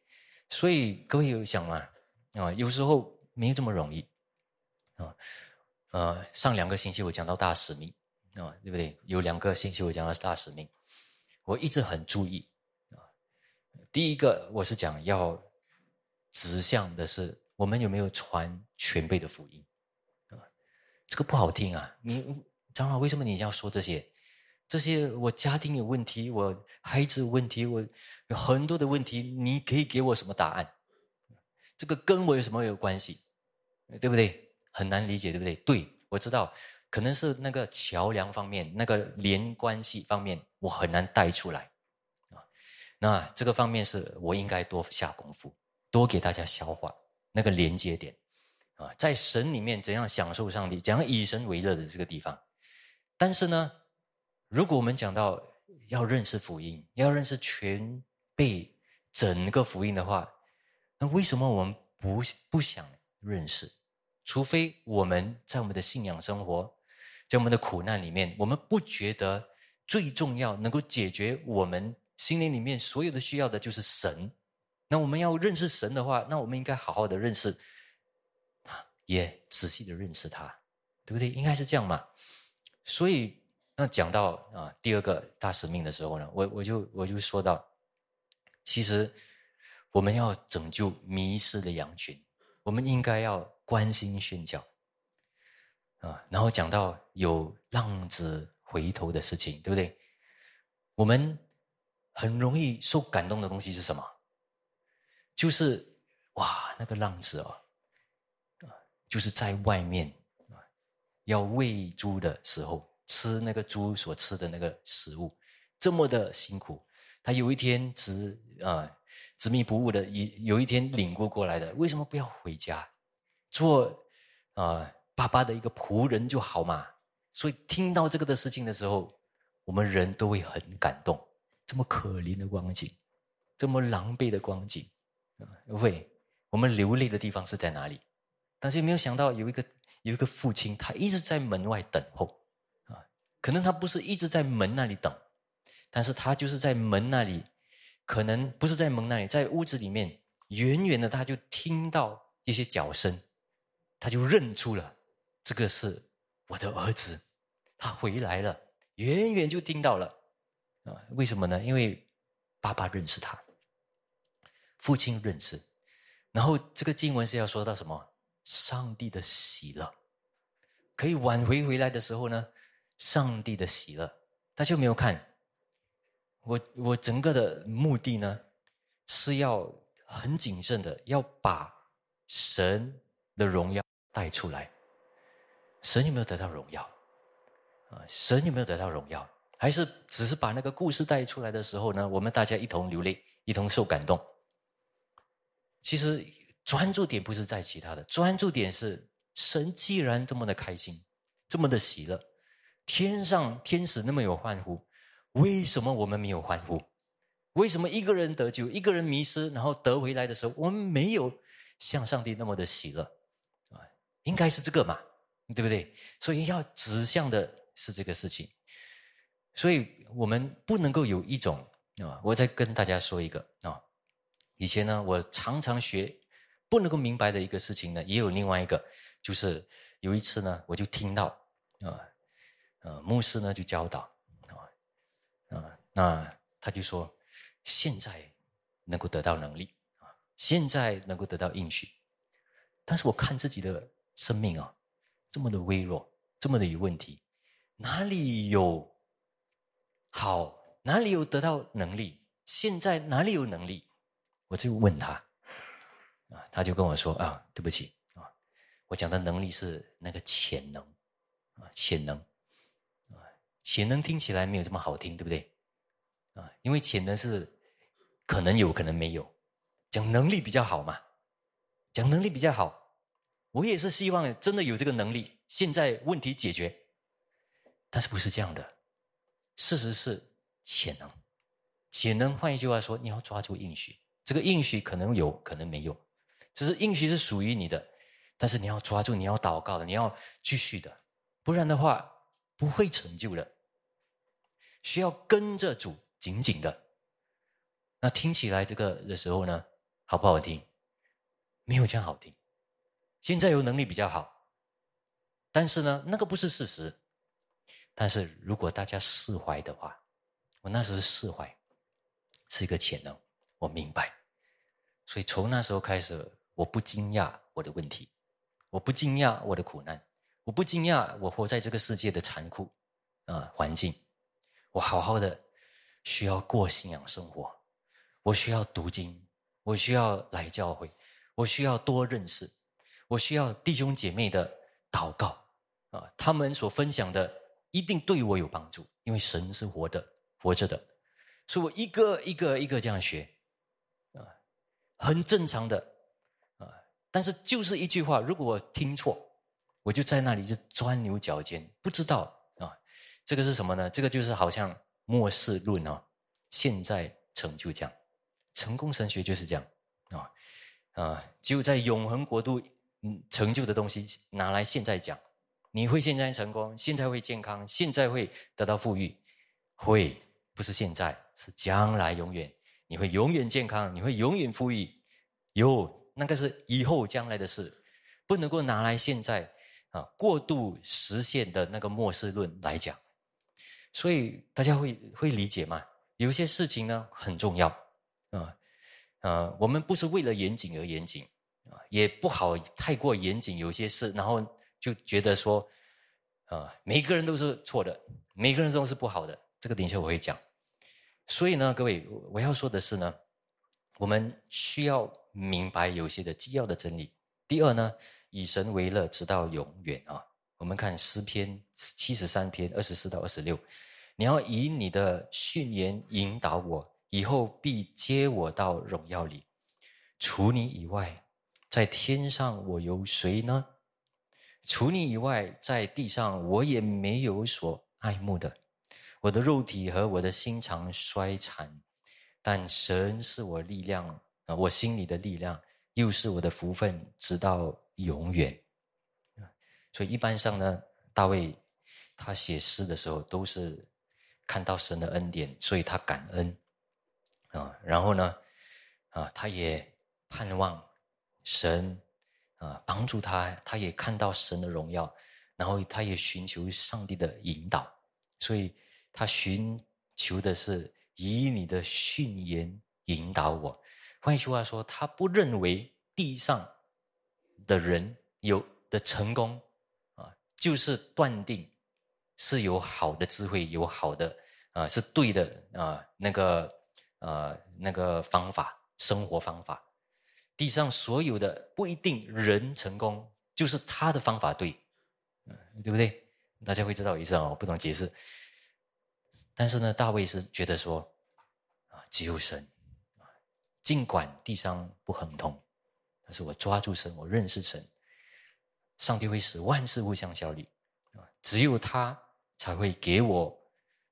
所以各位有想吗？啊，有时候没有这么容易啊。呃，上两个星期我讲到大使命啊，对不对？有两个星期我讲到大使命，我一直很注意啊。第一个我是讲要指向的是我们有没有传全备的福音啊。这个不好听啊！你长老，为什么你要说这些？这些我家庭有问题，我孩子有问题，我有很多的问题，你可以给我什么答案？这个跟我有什么有关系？对不对？很难理解，对不对？对，我知道，可能是那个桥梁方面，那个连关系方面，我很难带出来啊。那这个方面是我应该多下功夫，多给大家消化那个连接点。啊，在神里面怎样享受上帝，怎样以神为乐的这个地方。但是呢，如果我们讲到要认识福音，要认识全被整个福音的话，那为什么我们不不想认识？除非我们在我们的信仰生活，在我们的苦难里面，我们不觉得最重要能够解决我们心灵里面所有的需要的就是神。那我们要认识神的话，那我们应该好好的认识。也仔细的认识他，对不对？应该是这样嘛。所以，那讲到啊第二个大使命的时候呢，我我就我就说到，其实我们要拯救迷失的羊群，我们应该要关心宣教啊。然后讲到有浪子回头的事情，对不对？我们很容易受感动的东西是什么？就是哇，那个浪子哦。就是在外面啊，要喂猪的时候吃那个猪所吃的那个食物，这么的辛苦。他有一天执啊执迷不悟的，有有一天领悟过来的。为什么不要回家做啊爸爸的一个仆人就好嘛？所以听到这个的事情的时候，我们人都会很感动。这么可怜的光景，这么狼狈的光景啊，会我们流泪的地方是在哪里？但是没有想到有一个有一个父亲，他一直在门外等候。可能他不是一直在门那里等，但是他就是在门那里，可能不是在门那里，在屋子里面，远远的他就听到一些脚声，他就认出了这个是我的儿子，他回来了，远远就听到了啊。为什么呢？因为爸爸认识他，父亲认识。然后这个经文是要说到什么？上帝的喜乐，可以挽回回来的时候呢？上帝的喜乐，大家有没有看？我我整个的目的呢，是要很谨慎的，要把神的荣耀带出来。神有没有得到荣耀？啊，神有没有得到荣耀？还是只是把那个故事带出来的时候呢？我们大家一同流泪，一同受感动。其实专注点不是在其他的，专注点是神既然这么的开心，这么的喜乐，天上天使那么有欢呼，为什么我们没有欢呼？为什么一个人得救，一个人迷失，然后得回来的时候，我们没有像上帝那么的喜乐？啊，应该是这个嘛，对不对？所以要指向的是这个事情，所以我们不能够有一种啊，我再跟大家说一个啊。以前呢，我常常学不能够明白的一个事情呢，也有另外一个，就是有一次呢，我就听到啊，呃，牧师呢就教导啊，啊，那他就说，现在能够得到能力啊，现在能够得到应许，但是我看自己的生命啊，这么的微弱，这么的有问题，哪里有好，哪里有得到能力？现在哪里有能力？我就问他，啊，他就跟我说啊，对不起啊，我讲的能力是那个潜能，啊，潜能，潜能听起来没有这么好听，对不对？啊，因为潜能是可能有可能没有，讲能力比较好嘛，讲能力比较好。我也是希望真的有这个能力，现在问题解决，但是不是这样的？事实是潜能，潜能换一句话说，你要抓住应许。这个应许可能有可能没有，就是应许是属于你的，但是你要抓住，你要祷告的，你要继续的，不然的话不会成就的。需要跟着主紧紧的。那听起来这个的时候呢，好不好听？没有这样好听。现在有能力比较好，但是呢，那个不是事实。但是如果大家释怀的话，我那时候释怀，是一个潜能。我明白，所以从那时候开始，我不惊讶我的问题，我不惊讶我的苦难，我不惊讶我活在这个世界的残酷啊环境。我好好的需要过信仰生活，我需要读经，我需要来教会，我需要多认识，我需要弟兄姐妹的祷告啊，他们所分享的一定对我有帮助，因为神是活的，活着的，所以我一个一个一个这样学。啊很正常的，啊，但是就是一句话，如果我听错，我就在那里就钻牛角尖，不知道，这个是什么呢？这个就是好像末世论哦，现在成就这样，成功神学就是这样啊啊，只有在永恒国度成就的东西拿来现在讲，你会现在成功，现在会健康，现在会得到富裕，会不是现在，是将来永远。你会永远健康，你会永远富裕，有那个是以后将来的事，不能够拿来现在啊过度实现的那个末世论来讲，所以大家会会理解吗？有些事情呢很重要啊啊，我们不是为了严谨而严谨啊，也不好太过严谨。有些事，然后就觉得说啊，每个人都是错的，每个人都是不好的。这个等一下我会讲。所以呢，各位，我要说的是呢，我们需要明白有些的基要的真理。第二呢，以神为乐，直到永远啊。我们看诗篇七十三篇二十四到二十六，你要以你的训言引导我，以后必接我到荣耀里。除你以外，在天上我有谁呢？除你以外，在地上我也没有所爱慕的。我的肉体和我的心肠衰残，但神是我力量啊，我心里的力量，又是我的福分，直到永远。所以一般上呢，大卫他写诗的时候都是看到神的恩典，所以他感恩啊，然后呢，啊，他也盼望神啊帮助他，他也看到神的荣耀，然后他也寻求上帝的引导，所以他寻求的是以你的训言引导我。换句话说，他不认为地上的人有的成功。就是断定是有好的智慧，有好的啊，是对的啊，那个呃那个方法，生活方法，地上所有的不一定人成功，就是他的方法对，对不对？大家会知道我意思啊，我不懂解释。但是呢，大卫是觉得说啊，只有神啊，尽管地上不亨通，但是我抓住神，我认识神。上帝会使万事互相效力，啊，只有他才会给我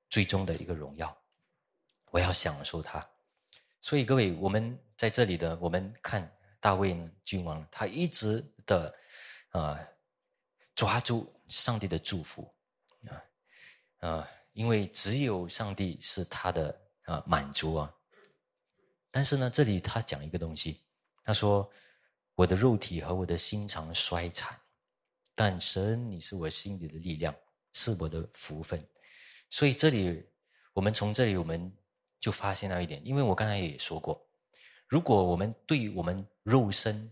最终的一个荣耀，我要享受他。所以各位，我们在这里的，我们看大卫呢君王，他一直的啊抓住上帝的祝福，啊啊，因为只有上帝是他的啊满足啊。但是呢，这里他讲一个东西，他说：“我的肉体和我的心肠衰残。”但神，你是我心里的力量，是我的福分。所以这里，我们从这里我们就发现到一点，因为我刚才也说过，如果我们对我们肉身，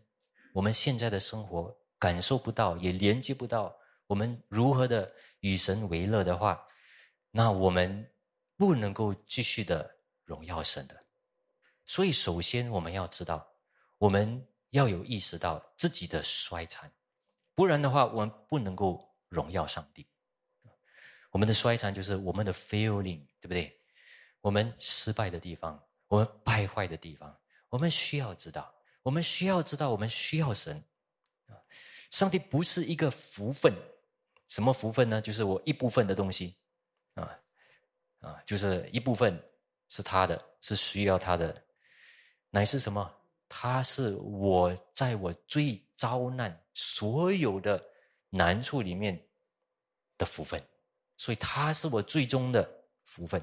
我们现在的生活感受不到，也连接不到我们如何的与神为乐的话，那我们不能够继续的荣耀神的。所以，首先我们要知道，我们要有意识到自己的衰残。不然的话，我们不能够荣耀上帝。我们的衰残就是我们的 failing，对不对？我们失败的地方，我们败坏的地方，我们需要知道，我们需要知道，我们需要神。上帝不是一个福分，什么福分呢？就是我一部分的东西，啊啊，就是一部分是他的，是需要他的，乃是什么？他是我在我最遭难。所有的难处里面的福分，所以他是我最终的福分，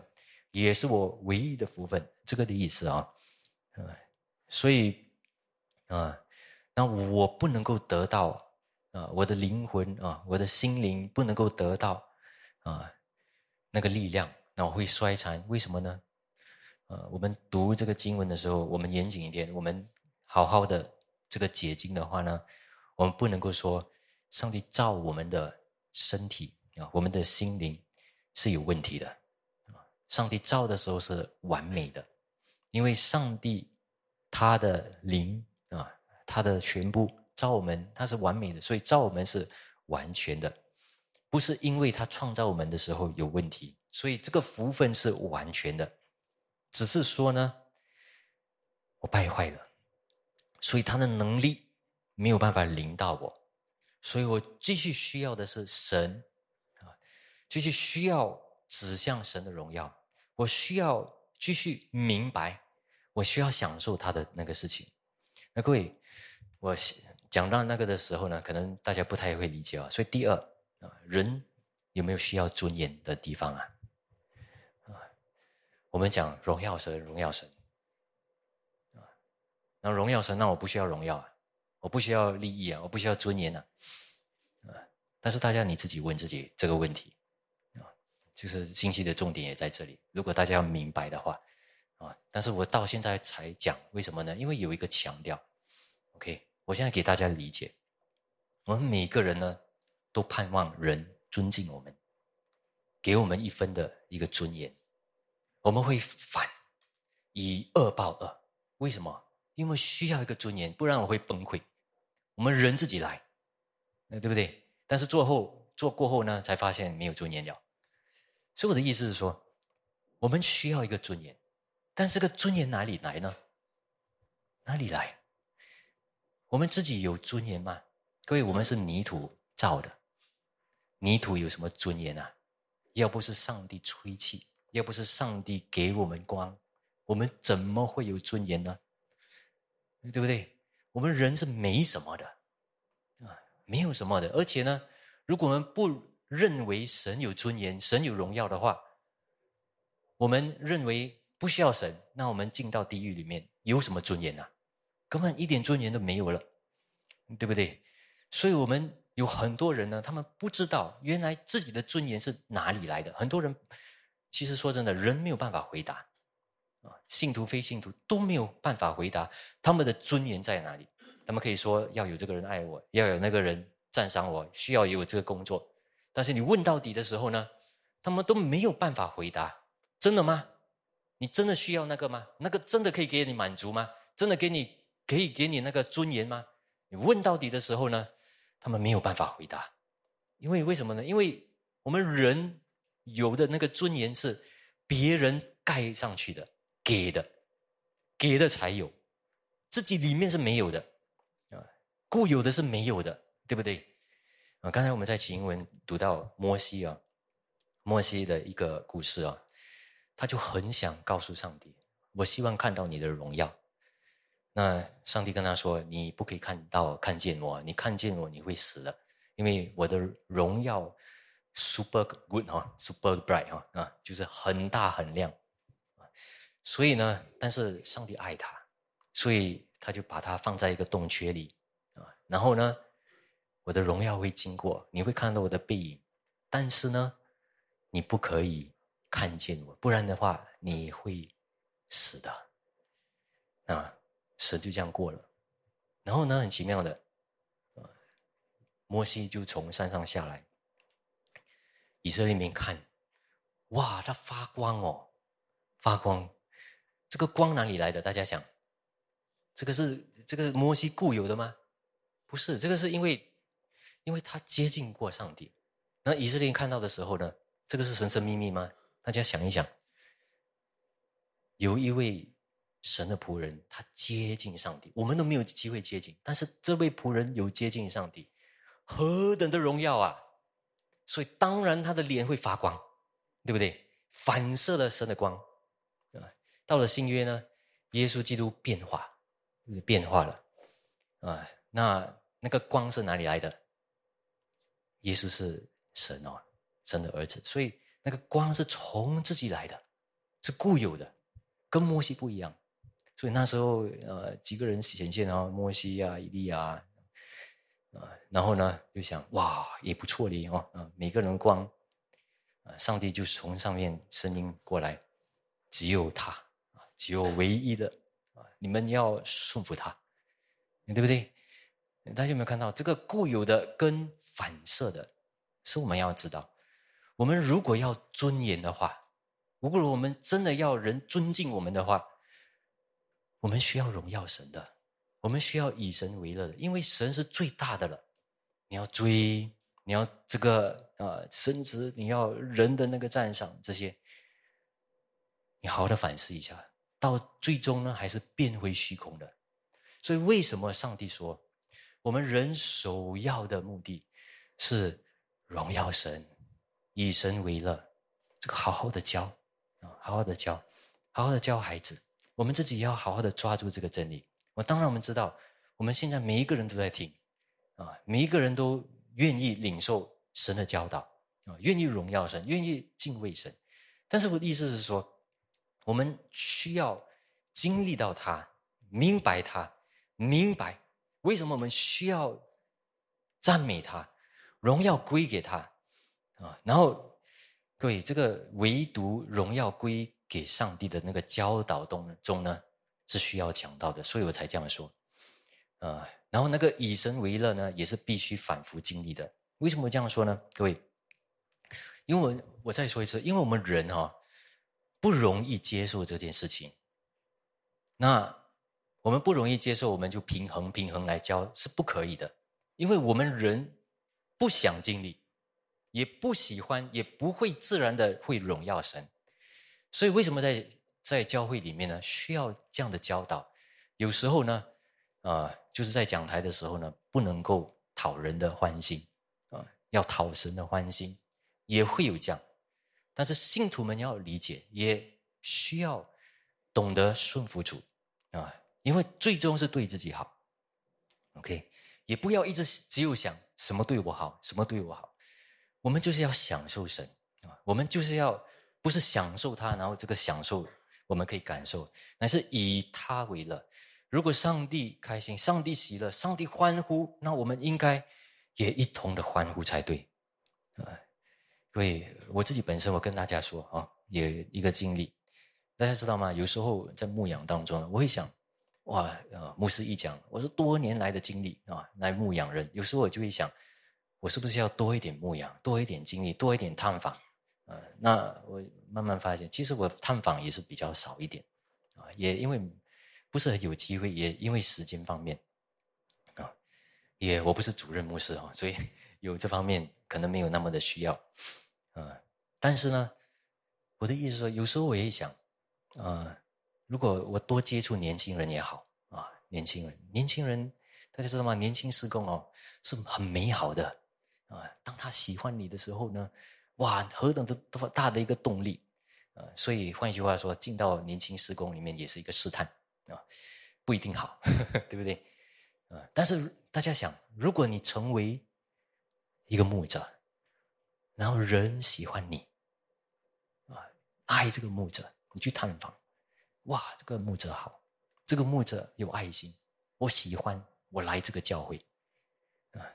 也是我唯一的福分，这个的意思啊，嗯，所以啊，那我不能够得到啊，我的灵魂啊，我的心灵不能够得到啊那个力量，那我会衰残，为什么呢？呃，我们读这个经文的时候，我们严谨一点，我们好好的这个结晶的话呢？我们不能够说，上帝造我们的身体啊，我们的心灵是有问题的啊。上帝造的时候是完美的，因为上帝他的灵啊，他的全部造我们，他是完美的，所以造我们是完全的，不是因为他创造我们的时候有问题，所以这个福分是完全的，只是说呢，我败坏了，所以他的能力。没有办法领到我，所以我继续需要的是神啊，继续需要指向神的荣耀。我需要继续明白，我需要享受他的那个事情。那各位，我讲到那个的时候呢，可能大家不太会理解啊。所以第二啊，人有没有需要尊严的地方啊？啊，我们讲荣耀神，荣耀神，荣耀神，那我不需要荣耀啊。我不需要利益啊，我不需要尊严啊，啊！但是大家你自己问自己这个问题啊，就是信息的重点也在这里。如果大家要明白的话啊，但是我到现在才讲，为什么呢？因为有一个强调，OK，我现在给大家理解，我们每个人呢都盼望人尊敬我们，给我们一分的一个尊严，我们会反以恶报恶，为什么？因为需要一个尊严，不然我会崩溃。我们人自己来，那对不对？但是做后做过后呢，才发现没有尊严了。所以我的意思是说，我们需要一个尊严，但这个尊严哪里来呢？哪里来？我们自己有尊严吗？各位，我们是泥土造的，泥土有什么尊严啊？要不是上帝吹气，要不是上帝给我们光，我们怎么会有尊严呢？对不对？我们人是没什么的，啊，没有什么的。而且呢，如果我们不认为神有尊严、神有荣耀的话，我们认为不需要神，那我们进到地狱里面有什么尊严啊？根本一点尊严都没有了，对不对？所以，我们有很多人呢，他们不知道原来自己的尊严是哪里来的。很多人其实说真的，人没有办法回答啊，信徒非信徒都没有办法回答他们的尊严在哪里。他们可以说要有这个人爱我，要有那个人赞赏我，需要有这个工作。但是你问到底的时候呢，他们都没有办法回答。真的吗？你真的需要那个吗？那个真的可以给你满足吗？真的给你可以给你那个尊严吗？你问到底的时候呢？他们没有办法回答，因为为什么呢？因为我们人有的那个尊严是别人盖上去的，给的，给的才有，自己里面是没有的啊，固有的是没有的，对不对？啊，刚才我们在经文读到摩西啊，摩西的一个故事啊，他就很想告诉上帝，我希望看到你的荣耀。那上帝跟他说：“你不可以看到看见我，你看见我你会死的，因为我的荣耀 super good 哈，super bright 哈啊，就是很大很亮所以呢，但是上帝爱他，所以他就把他放在一个洞穴里啊。然后呢，我的荣耀会经过，你会看到我的背影，但是呢，你不可以看见我，不然的话你会死的啊。”神就这样过了，然后呢，很奇妙的，啊摩西就从山上下来，以色列民看，哇，它发光哦，发光，这个光哪里来的？大家想，这个是这个摩西固有的吗？不是，这个是因为，因为他接近过上帝。那以色列看到的时候呢，这个是神神秘秘吗？大家想一想，有一位。神的仆人，他接近上帝，我们都没有机会接近。但是这位仆人有接近上帝，何等的荣耀啊！所以当然他的脸会发光，对不对？反射了神的光。到了新约呢，耶稣基督变化，变化了啊。那那个光是哪里来的？耶稣是神哦，神的儿子，所以那个光是从自己来的，是固有的，跟摩西不一样。所以那时候，呃，几个人显现啊，摩西啊，以利亚，啊，然后呢，就想，哇，也不错的哦，啊，每个人光，啊，上帝就是从上面声音过来，只有他，只有唯一的，啊，你们要顺服他，对不对？大家有没有看到这个固有的跟反射的，是我们要知道，我们如果要尊严的话，如果我们真的要人尊敬我们的话。我们需要荣耀神的，我们需要以神为乐的，因为神是最大的了。你要追，你要这个啊，升职，你要人的那个赞赏，这些，你好好的反思一下，到最终呢，还是变回虚空的。所以，为什么上帝说，我们人首要的目的是荣耀神，以神为乐？这个好好的教啊，好好的教，好好的教孩子。我们自己要好好的抓住这个真理。我当然我们知道，我们现在每一个人都在听，啊，每一个人都愿意领受神的教导，啊，愿意荣耀神，愿意敬畏神。但是我的意思是说，我们需要经历到他，明白他，明白为什么我们需要赞美他，荣耀归给他，啊，然后各位，这个唯独荣耀归。给上帝的那个教导中中呢，是需要讲到的，所以我才这样说，啊，然后那个以神为乐呢，也是必须反复经历的。为什么这样说呢？各位，因为我我再说一次，因为我们人哈不容易接受这件事情，那我们不容易接受，我们就平衡平衡来教是不可以的，因为我们人不想经历，也不喜欢，也不会自然的会荣耀神。所以，为什么在在教会里面呢？需要这样的教导？有时候呢，啊，就是在讲台的时候呢，不能够讨人的欢心，啊，要讨神的欢心，也会有这样。但是信徒们要理解，也需要懂得顺服主，啊，因为最终是对自己好。OK，也不要一直只有想什么对我好，什么对我好。我们就是要享受神啊，我们就是要不是享受他，然后这个享受我们可以感受，乃是以他为乐。如果上帝开心，上帝喜乐，上帝欢呼，那我们应该也一同的欢呼才对。所以我自己本身，我跟大家说啊，也一个经历，大家知道吗？有时候在牧养当中，我会想，哇，呃，牧师一讲，我是多年来的经历啊，来牧养人，有时候我就会想。我是不是要多一点牧养，多一点经历，多一点探访？啊，那我慢慢发现，其实我探访也是比较少一点，啊，也因为不是很有机会，也因为时间方面，啊，也我不是主任牧师啊，所以 有这方面可能没有那么的需要，啊，但是呢，我的意思说，有时候我也想，啊，如果我多接触年轻人也好，啊，年轻人，年轻人，大家知道吗？年轻施工哦，是很美好的。啊，当他喜欢你的时候呢，哇，何等的多大的一个动力啊！所以换一句话说，进到年轻施工里面也是一个试探啊，不一定好，对不对？啊，但是大家想，如果你成为一个牧者，然后人喜欢你啊，爱这个牧者，你去探访，哇，这个牧者好，这个牧者有爱心，我喜欢，我来这个教会。啊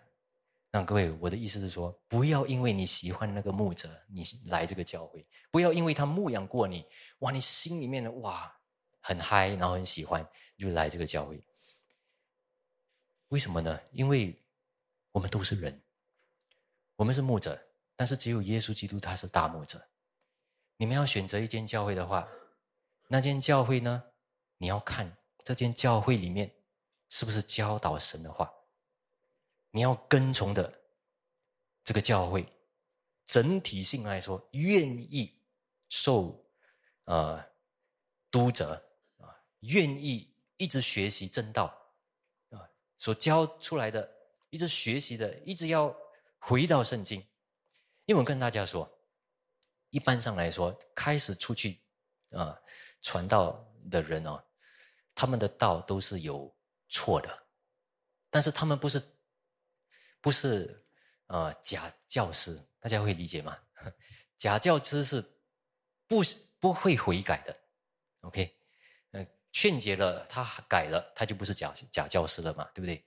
那各位，我的意思是说，不要因为你喜欢那个牧者，你来这个教会；不要因为他牧养过你，哇，你心里面的哇很嗨，然后很喜欢，就来这个教会。为什么呢？因为我们都是人，我们是牧者，但是只有耶稣基督他是大牧者。你们要选择一间教会的话，那间教会呢，你要看这间教会里面是不是教导神的话。你要跟从的这个教会，整体性来说，愿意受呃督责啊，愿意一直学习正道啊，所教出来的，一直学习的，一直要回到圣经。因为我跟大家说，一般上来说，开始出去啊传道的人哦，他们的道都是有错的，但是他们不是。不是，呃，假教师，大家会理解吗？假教师是不不会悔改的，OK，呃，劝解了他改了，他就不是假假教师了嘛，对不对？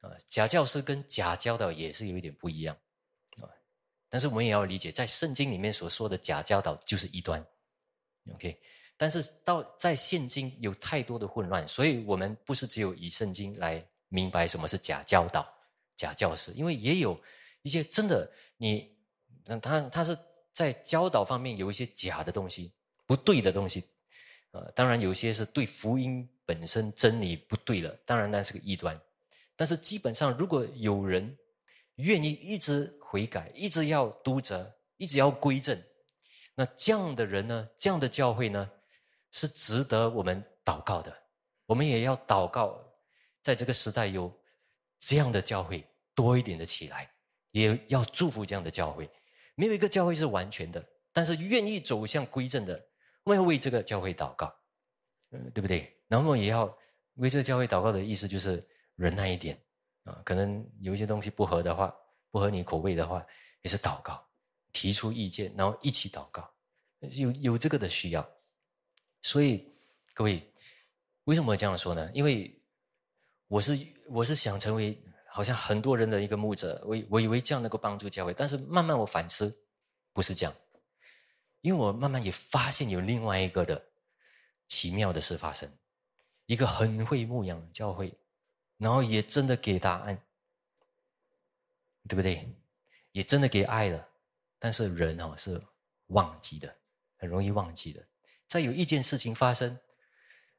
啊，假教师跟假教导也是有一点不一样，但是我们也要理解，在圣经里面所说的假教导就是异端，OK，但是到在现今有太多的混乱，所以我们不是只有以圣经来明白什么是假教导。假教师，因为也有一些真的，你那，他他是在教导方面有一些假的东西，不对的东西，呃，当然有些是对福音本身真理不对了，当然那是个异端。但是基本上，如果有人愿意一直悔改，一直要督责，一直要归正，那这样的人呢，这样的教会呢，是值得我们祷告的。我们也要祷告，在这个时代有这样的教会。多一点的起来，也要祝福这样的教会。没有一个教会是完全的，但是愿意走向归正的，我们要为这个教会祷告，嗯，对不对？然后也要为这个教会祷告的意思就是忍耐一点啊，可能有一些东西不合的话，不合你口味的话，也是祷告，提出意见，然后一起祷告，有有这个的需要。所以各位，为什么这样说呢？因为我是我是想成为。好像很多人的一个牧者，我我以为这样能够帮助教会，但是慢慢我反思，不是这样，因为我慢慢也发现有另外一个的奇妙的事发生，一个很会牧养的教会，然后也真的给答案，对不对？也真的给爱了，但是人哦是忘记的，很容易忘记的。再有一件事情发生，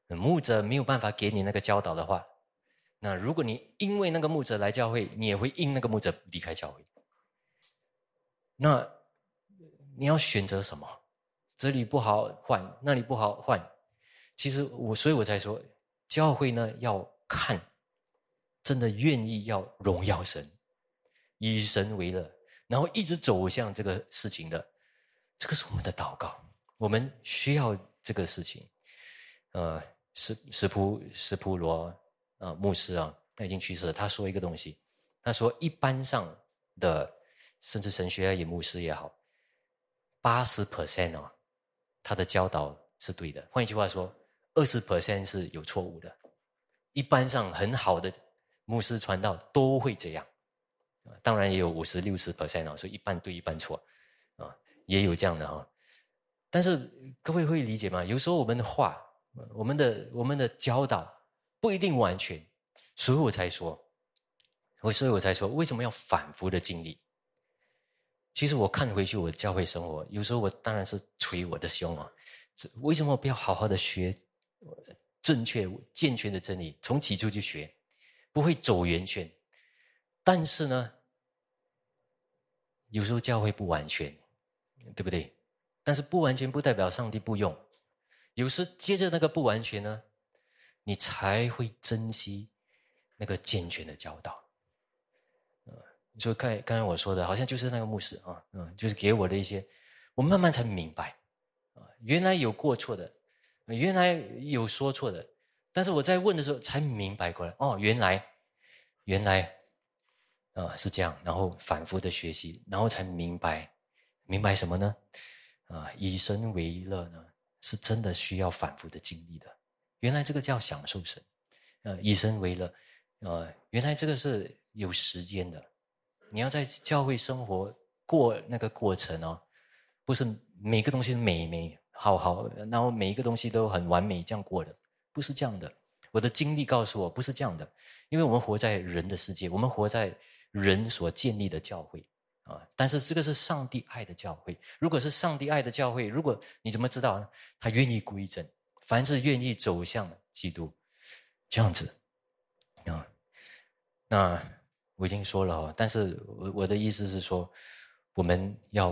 牧者没有办法给你那个教导的话。那如果你因为那个牧者来教会，你也会因那个牧者离开教会。那你要选择什么？这里不好换，那里不好换。其实我，所以我才说，教会呢要看，真的愿意要荣耀神，以神为乐，然后一直走向这个事情的，这个是我们的祷告。我们需要这个事情。呃，石石普石普罗。啊，牧师啊，他已经去世了。他说一个东西，他说一般上的，甚至神学也牧师也好，八十 percent 哦，他的教导是对的。换一句话说，二十 percent 是有错误的。一般上很好的牧师传道都会这样，当然也有五十六十 percent 啊，所以一半对一半错，啊，也有这样的哈。但是各位会理解吗？有时候我们的话，我们的我们的教导不一定完全，所以我才说，我所以我才说，为什么要反复的经历？其实我看回去我的教会生活，有时候我当然是捶我的胸啊，为什么不要好好的学？正确、健全的真理，从起初就学，不会走圆圈。但是呢，有时候教会不完全，对不对？但是不完全不代表上帝不用。有时接着那个不完全呢，你才会珍惜那个健全的教导。呃，就刚刚才我说的，好像就是那个牧师啊，嗯，就是给我的一些，我慢慢才明白，啊，原来有过错的。原来有说错的，但是我在问的时候才明白过来。哦，原来，原来，啊是这样。然后反复的学习，然后才明白，明白什么呢？啊，以神为乐呢，是真的需要反复的经历的。原来这个叫享受神，呃，以神为乐，呃，原来这个是有时间的。你要在教会生活过那个过程哦，不是每个东西美美。好好，然后每一个东西都很完美，这样过的不是这样的。我的经历告诉我，不是这样的。因为我们活在人的世界，我们活在人所建立的教会啊。但是这个是上帝爱的教会。如果是上帝爱的教会，如果你怎么知道？他愿意归正，凡是愿意走向基督，这样子啊。那我已经说了哦，但是我我的意思是说，我们要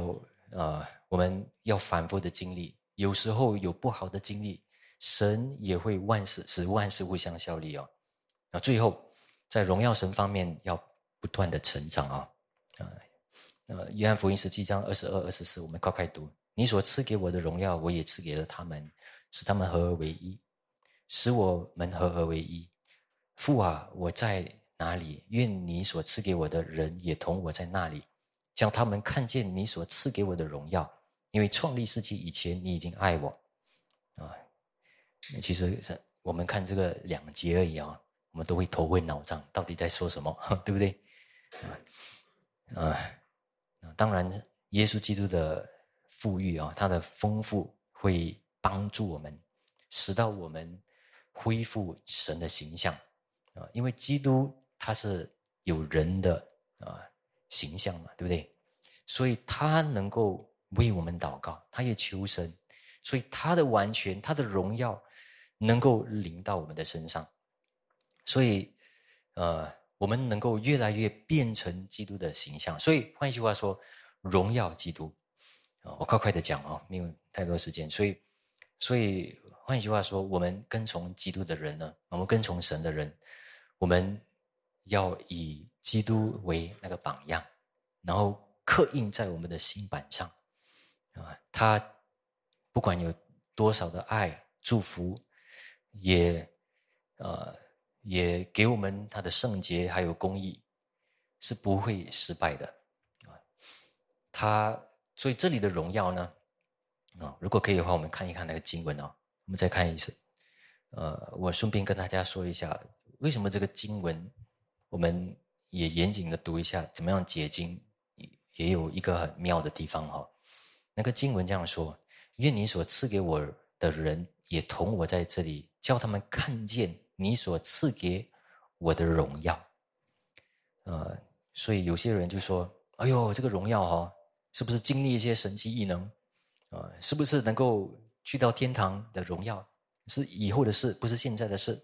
呃，我们要反复的经历。有时候有不好的经历，神也会万事使万事互相效力哦。那最后在荣耀神方面要不断的成长啊啊！呃，约翰福音十七章二十二、二十四，我们快快读。你所赐给我的荣耀，我也赐给了他们，使他们合而为一，使我们合而为一。父啊，我在哪里？愿你所赐给我的人也同我在那里，将他们看见你所赐给我的荣耀。因为创立世界以前，你已经爱我，啊，其实是我们看这个两节而已啊，我们都会头昏脑胀，到底在说什么，对不对？啊，啊，当然，耶稣基督的富裕啊，他的丰富会帮助我们，使到我们恢复神的形象啊，因为基督他是有人的啊形象嘛，对不对？所以他能够。为我们祷告，他也求神，所以他的完全，他的荣耀，能够临到我们的身上，所以，呃，我们能够越来越变成基督的形象。所以换一句话说，荣耀基督啊！我快快的讲啊，没有太多时间。所以，所以换一句话说，我们跟从基督的人呢，我们跟从神的人，我们要以基督为那个榜样，然后刻印在我们的心板上。啊，他不管有多少的爱祝福，也呃也给我们他的圣洁还有公义，是不会失败的啊。他所以这里的荣耀呢，啊，如果可以的话，我们看一看那个经文哦。我们再看一次，呃，我顺便跟大家说一下，为什么这个经文我们也严谨的读一下，怎么样解经，也有一个很妙的地方哈。那个经文这样说：“愿你所赐给我的人也同我在这里，叫他们看见你所赐给我的荣耀。”呃，所以有些人就说：“哎呦，这个荣耀哈，是不是经历一些神奇异能？啊，是不是能够去到天堂的荣耀？是以后的事，不是现在的事。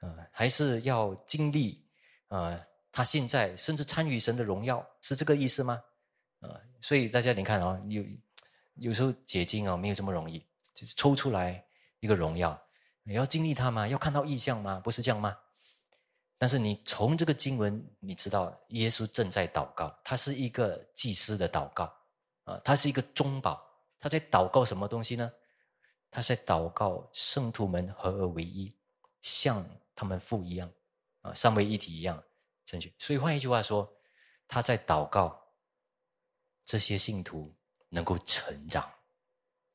呃，还是要经历啊？他现在甚至参与神的荣耀，是这个意思吗？啊，所以大家你看啊，有。”有时候解经啊，没有这么容易，就是抽出来一个荣耀，你要经历它吗？要看到意象吗？不是这样吗？但是你从这个经文，你知道耶稣正在祷告，他是一个祭司的祷告啊，他是一个中保，他在祷告什么东西呢？他在祷告圣徒们合而为一，像他们父一样啊，三位一体一样，正确。所以换一句话说，他在祷告，这些信徒能够成长，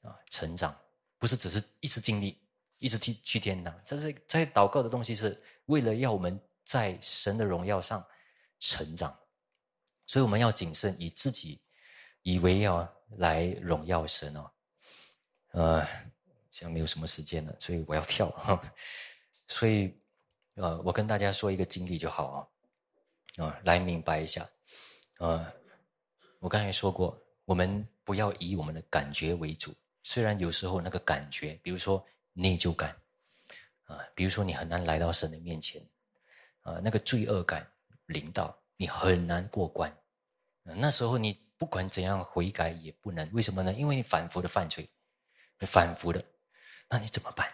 啊，成长不是只是一直经历，一直去去天堂。这是在祷告的东西，是为了要我们在神的荣耀上成长。所以我们要谨慎，以自己以为要来荣耀神哦。呃，现在没有什么时间了，所以我要跳。所以，呃，我跟大家说一个经历就好啊，啊，来明白一下。呃，我刚才说过，我们不要以我们的感觉为主。虽然有时候那个感觉，比如说内疚感，啊，比如说你很难来到神的面前，啊，那个罪恶感临到，你很难过关。那时候你不管怎样悔改也不能，为什么呢？因为你反复的犯罪。反复的，那你怎么办？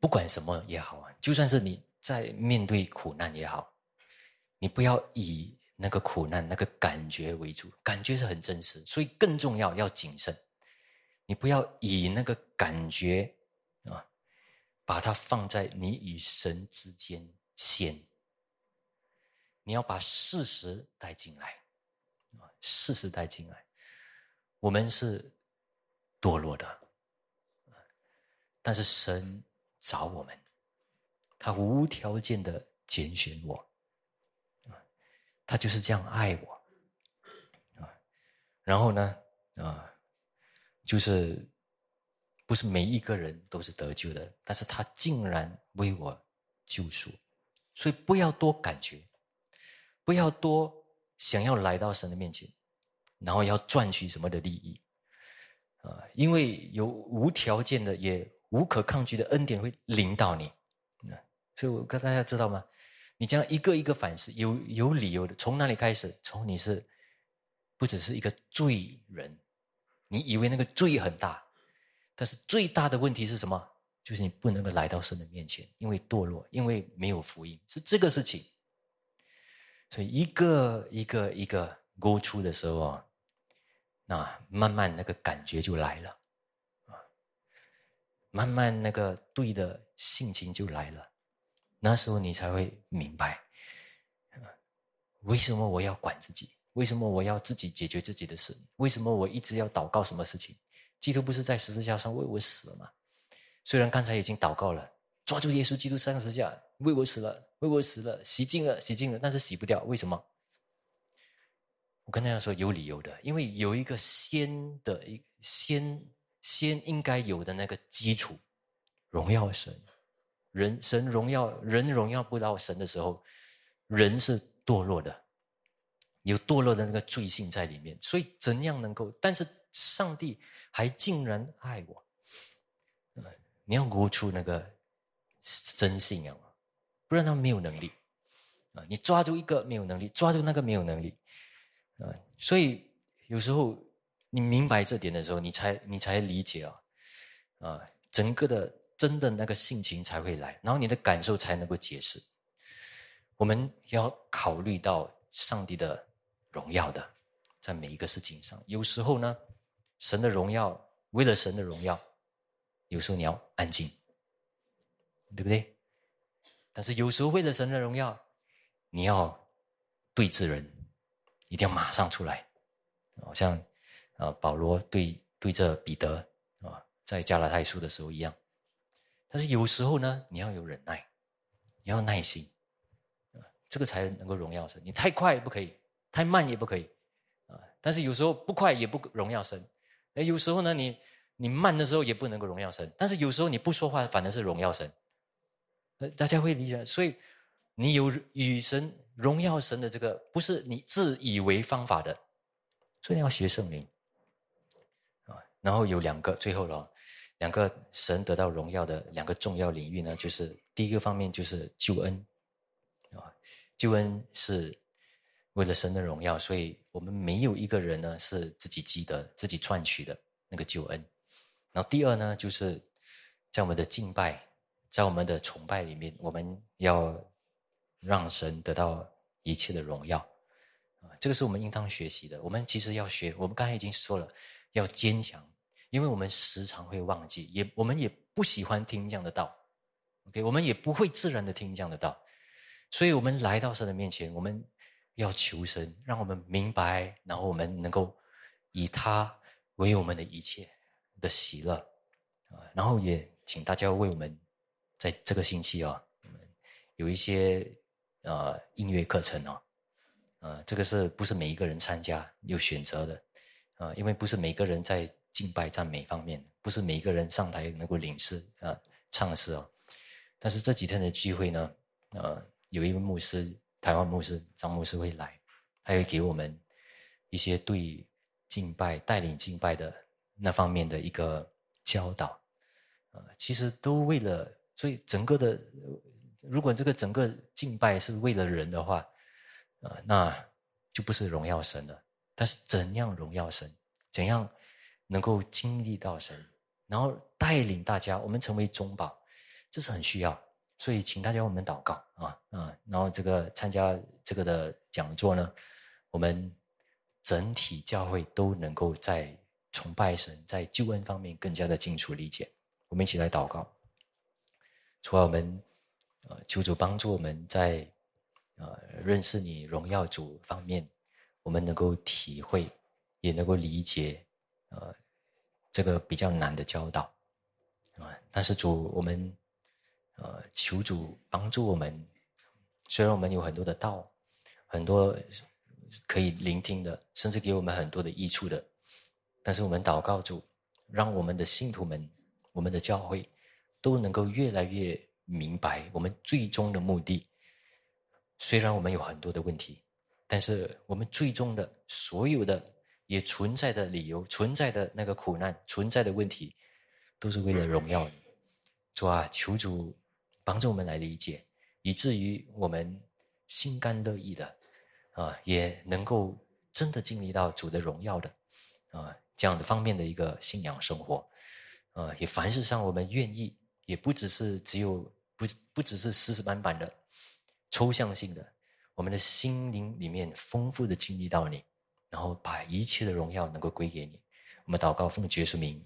不管什么也好啊，就算是你在面对苦难也好，你不要以那个苦难那个感觉为主，感觉是很真实，所以更重要要谨慎。你不要以那个感觉啊，把它放在你与神之间先。你要把事实带进来啊，事实带进来，我们是。堕落的，但是神找我们，他无条件的拣选我，啊他就是这样爱我，啊，然后呢，啊，就是不是每一个人都是得救的，但是他竟然为我救赎，所以不要多感觉，不要多想要来到神的面前，然后要赚取什么的利益。啊，因为有无条件的、也无可抗拒的恩典会领导你，啊，所以我跟大家知道吗？你这样一个一个反思，有有理由的。从哪里开始？从你是不只是一个罪人，你以为那个罪很大，但是最大的问题是什么？就是你不能够来到神的面前，因为堕落，因为没有福音，是这个事情。所以一个一个一个勾出的时候啊。那，慢慢那个感觉就来了，啊，慢慢那个对的性情就来了，那时候你才会明白，为什么我要管自己？为什么我要自己解决自己的事？为什么我一直要祷告什么事情？基督不是在十字架上为我死了吗？虽然刚才已经祷告了，抓住耶稣基督上十字架为我死了，为我死了，洗净了，洗净了，但是洗不掉，为什么？我跟大家说有理由的，因为有一个先的一先先应该有的那个基础，荣耀神，人神荣耀人荣耀不到神的时候，人是堕落的，有堕落的那个罪性在里面，所以怎样能够？但是上帝还竟然爱我，你要悟出那个真信仰，不然他没有能力啊！你抓住一个没有能力，抓住那个没有能力。啊，所以有时候你明白这点的时候，你才你才理解啊，啊，整个的真的那个性情才会来，然后你的感受才能够解释。我们要考虑到上帝的荣耀的，在每一个事情上，有时候呢，神的荣耀为了神的荣耀，有时候你要安静，对不对？但是有时候为了神的荣耀，你要对峙人。一定要马上出来，好像啊保罗对对着彼得啊在加拉太书的时候一样。但是有时候呢，你要有忍耐，你要耐心，这个才能够荣耀神。你太快不可以，太慢也不可以啊。但是有时候不快也不荣耀神。哎，有时候呢，你你慢的时候也不能够荣耀神。但是有时候你不说话，反而是荣耀神。呃，大家会理解，所以你有与神。荣耀神的这个不是你自以为方法的，所以你要学圣灵啊。然后有两个，最后了，两个神得到荣耀的两个重要领域呢，就是第一个方面就是救恩啊，救恩是为了神的荣耀，所以我们没有一个人呢是自己积德、自己赚取的那个救恩。然后第二呢，就是在我们的敬拜，在我们的崇拜里面，我们要。让神得到一切的荣耀，啊，这个是我们应当学习的。我们其实要学，我们刚才已经说了，要坚强，因为我们时常会忘记，也我们也不喜欢听这样的道。OK，我们也不会自然的听这样的道，所以我们来到神的面前，我们要求神，让我们明白，然后我们能够以他为我们的一切的喜乐啊。然后也请大家为我们在这个星期啊，有一些呃音乐课程哦，呃，这个是不是每一个人参加有选择的啊？因为不是每个人在敬拜赞美方面，不是每一个人上台能够领诗啊唱诗哦。但是这几天的聚会呢，呃，有一位牧师，台湾牧师张牧师会来，他会给我们一些对敬拜、带领敬拜的那方面的一个教导，呃，其实都为了，所以整个的，如果这个整个敬拜是为了人的话，呃，那就不是荣耀神了。但是怎样荣耀神，怎样能够经历到神，然后带领大家，我们成为中保。这是很需要，所以请大家为我们祷告啊啊！然后这个参加这个的讲座呢，我们整体教会都能够在崇拜神、在救恩方面更加的清楚理解。我们一起来祷告，除了我们呃求主帮助我们在呃认识你荣耀主方面，我们能够体会，也能够理解呃这个比较难的教导啊。但是主我们。呃，求主帮助我们。虽然我们有很多的道，很多可以聆听的，甚至给我们很多的益处的，但是我们祷告主，让我们的信徒们、我们的教会都能够越来越明白我们最终的目的。虽然我们有很多的问题，但是我们最终的所有的也存在的理由、存在的那个苦难、存在的问题，都是为了荣耀你。主啊，求主。帮助我们来理解，以至于我们心甘乐意的，啊，也能够真的经历到主的荣耀的，啊，这样的方面的一个信仰生活，啊，也凡事上我们愿意，也不只是只有不不只是死死板板的抽象性的，我们的心灵里面丰富的经历到你，然后把一切的荣耀能够归给你。我们祷告奉耶稣名，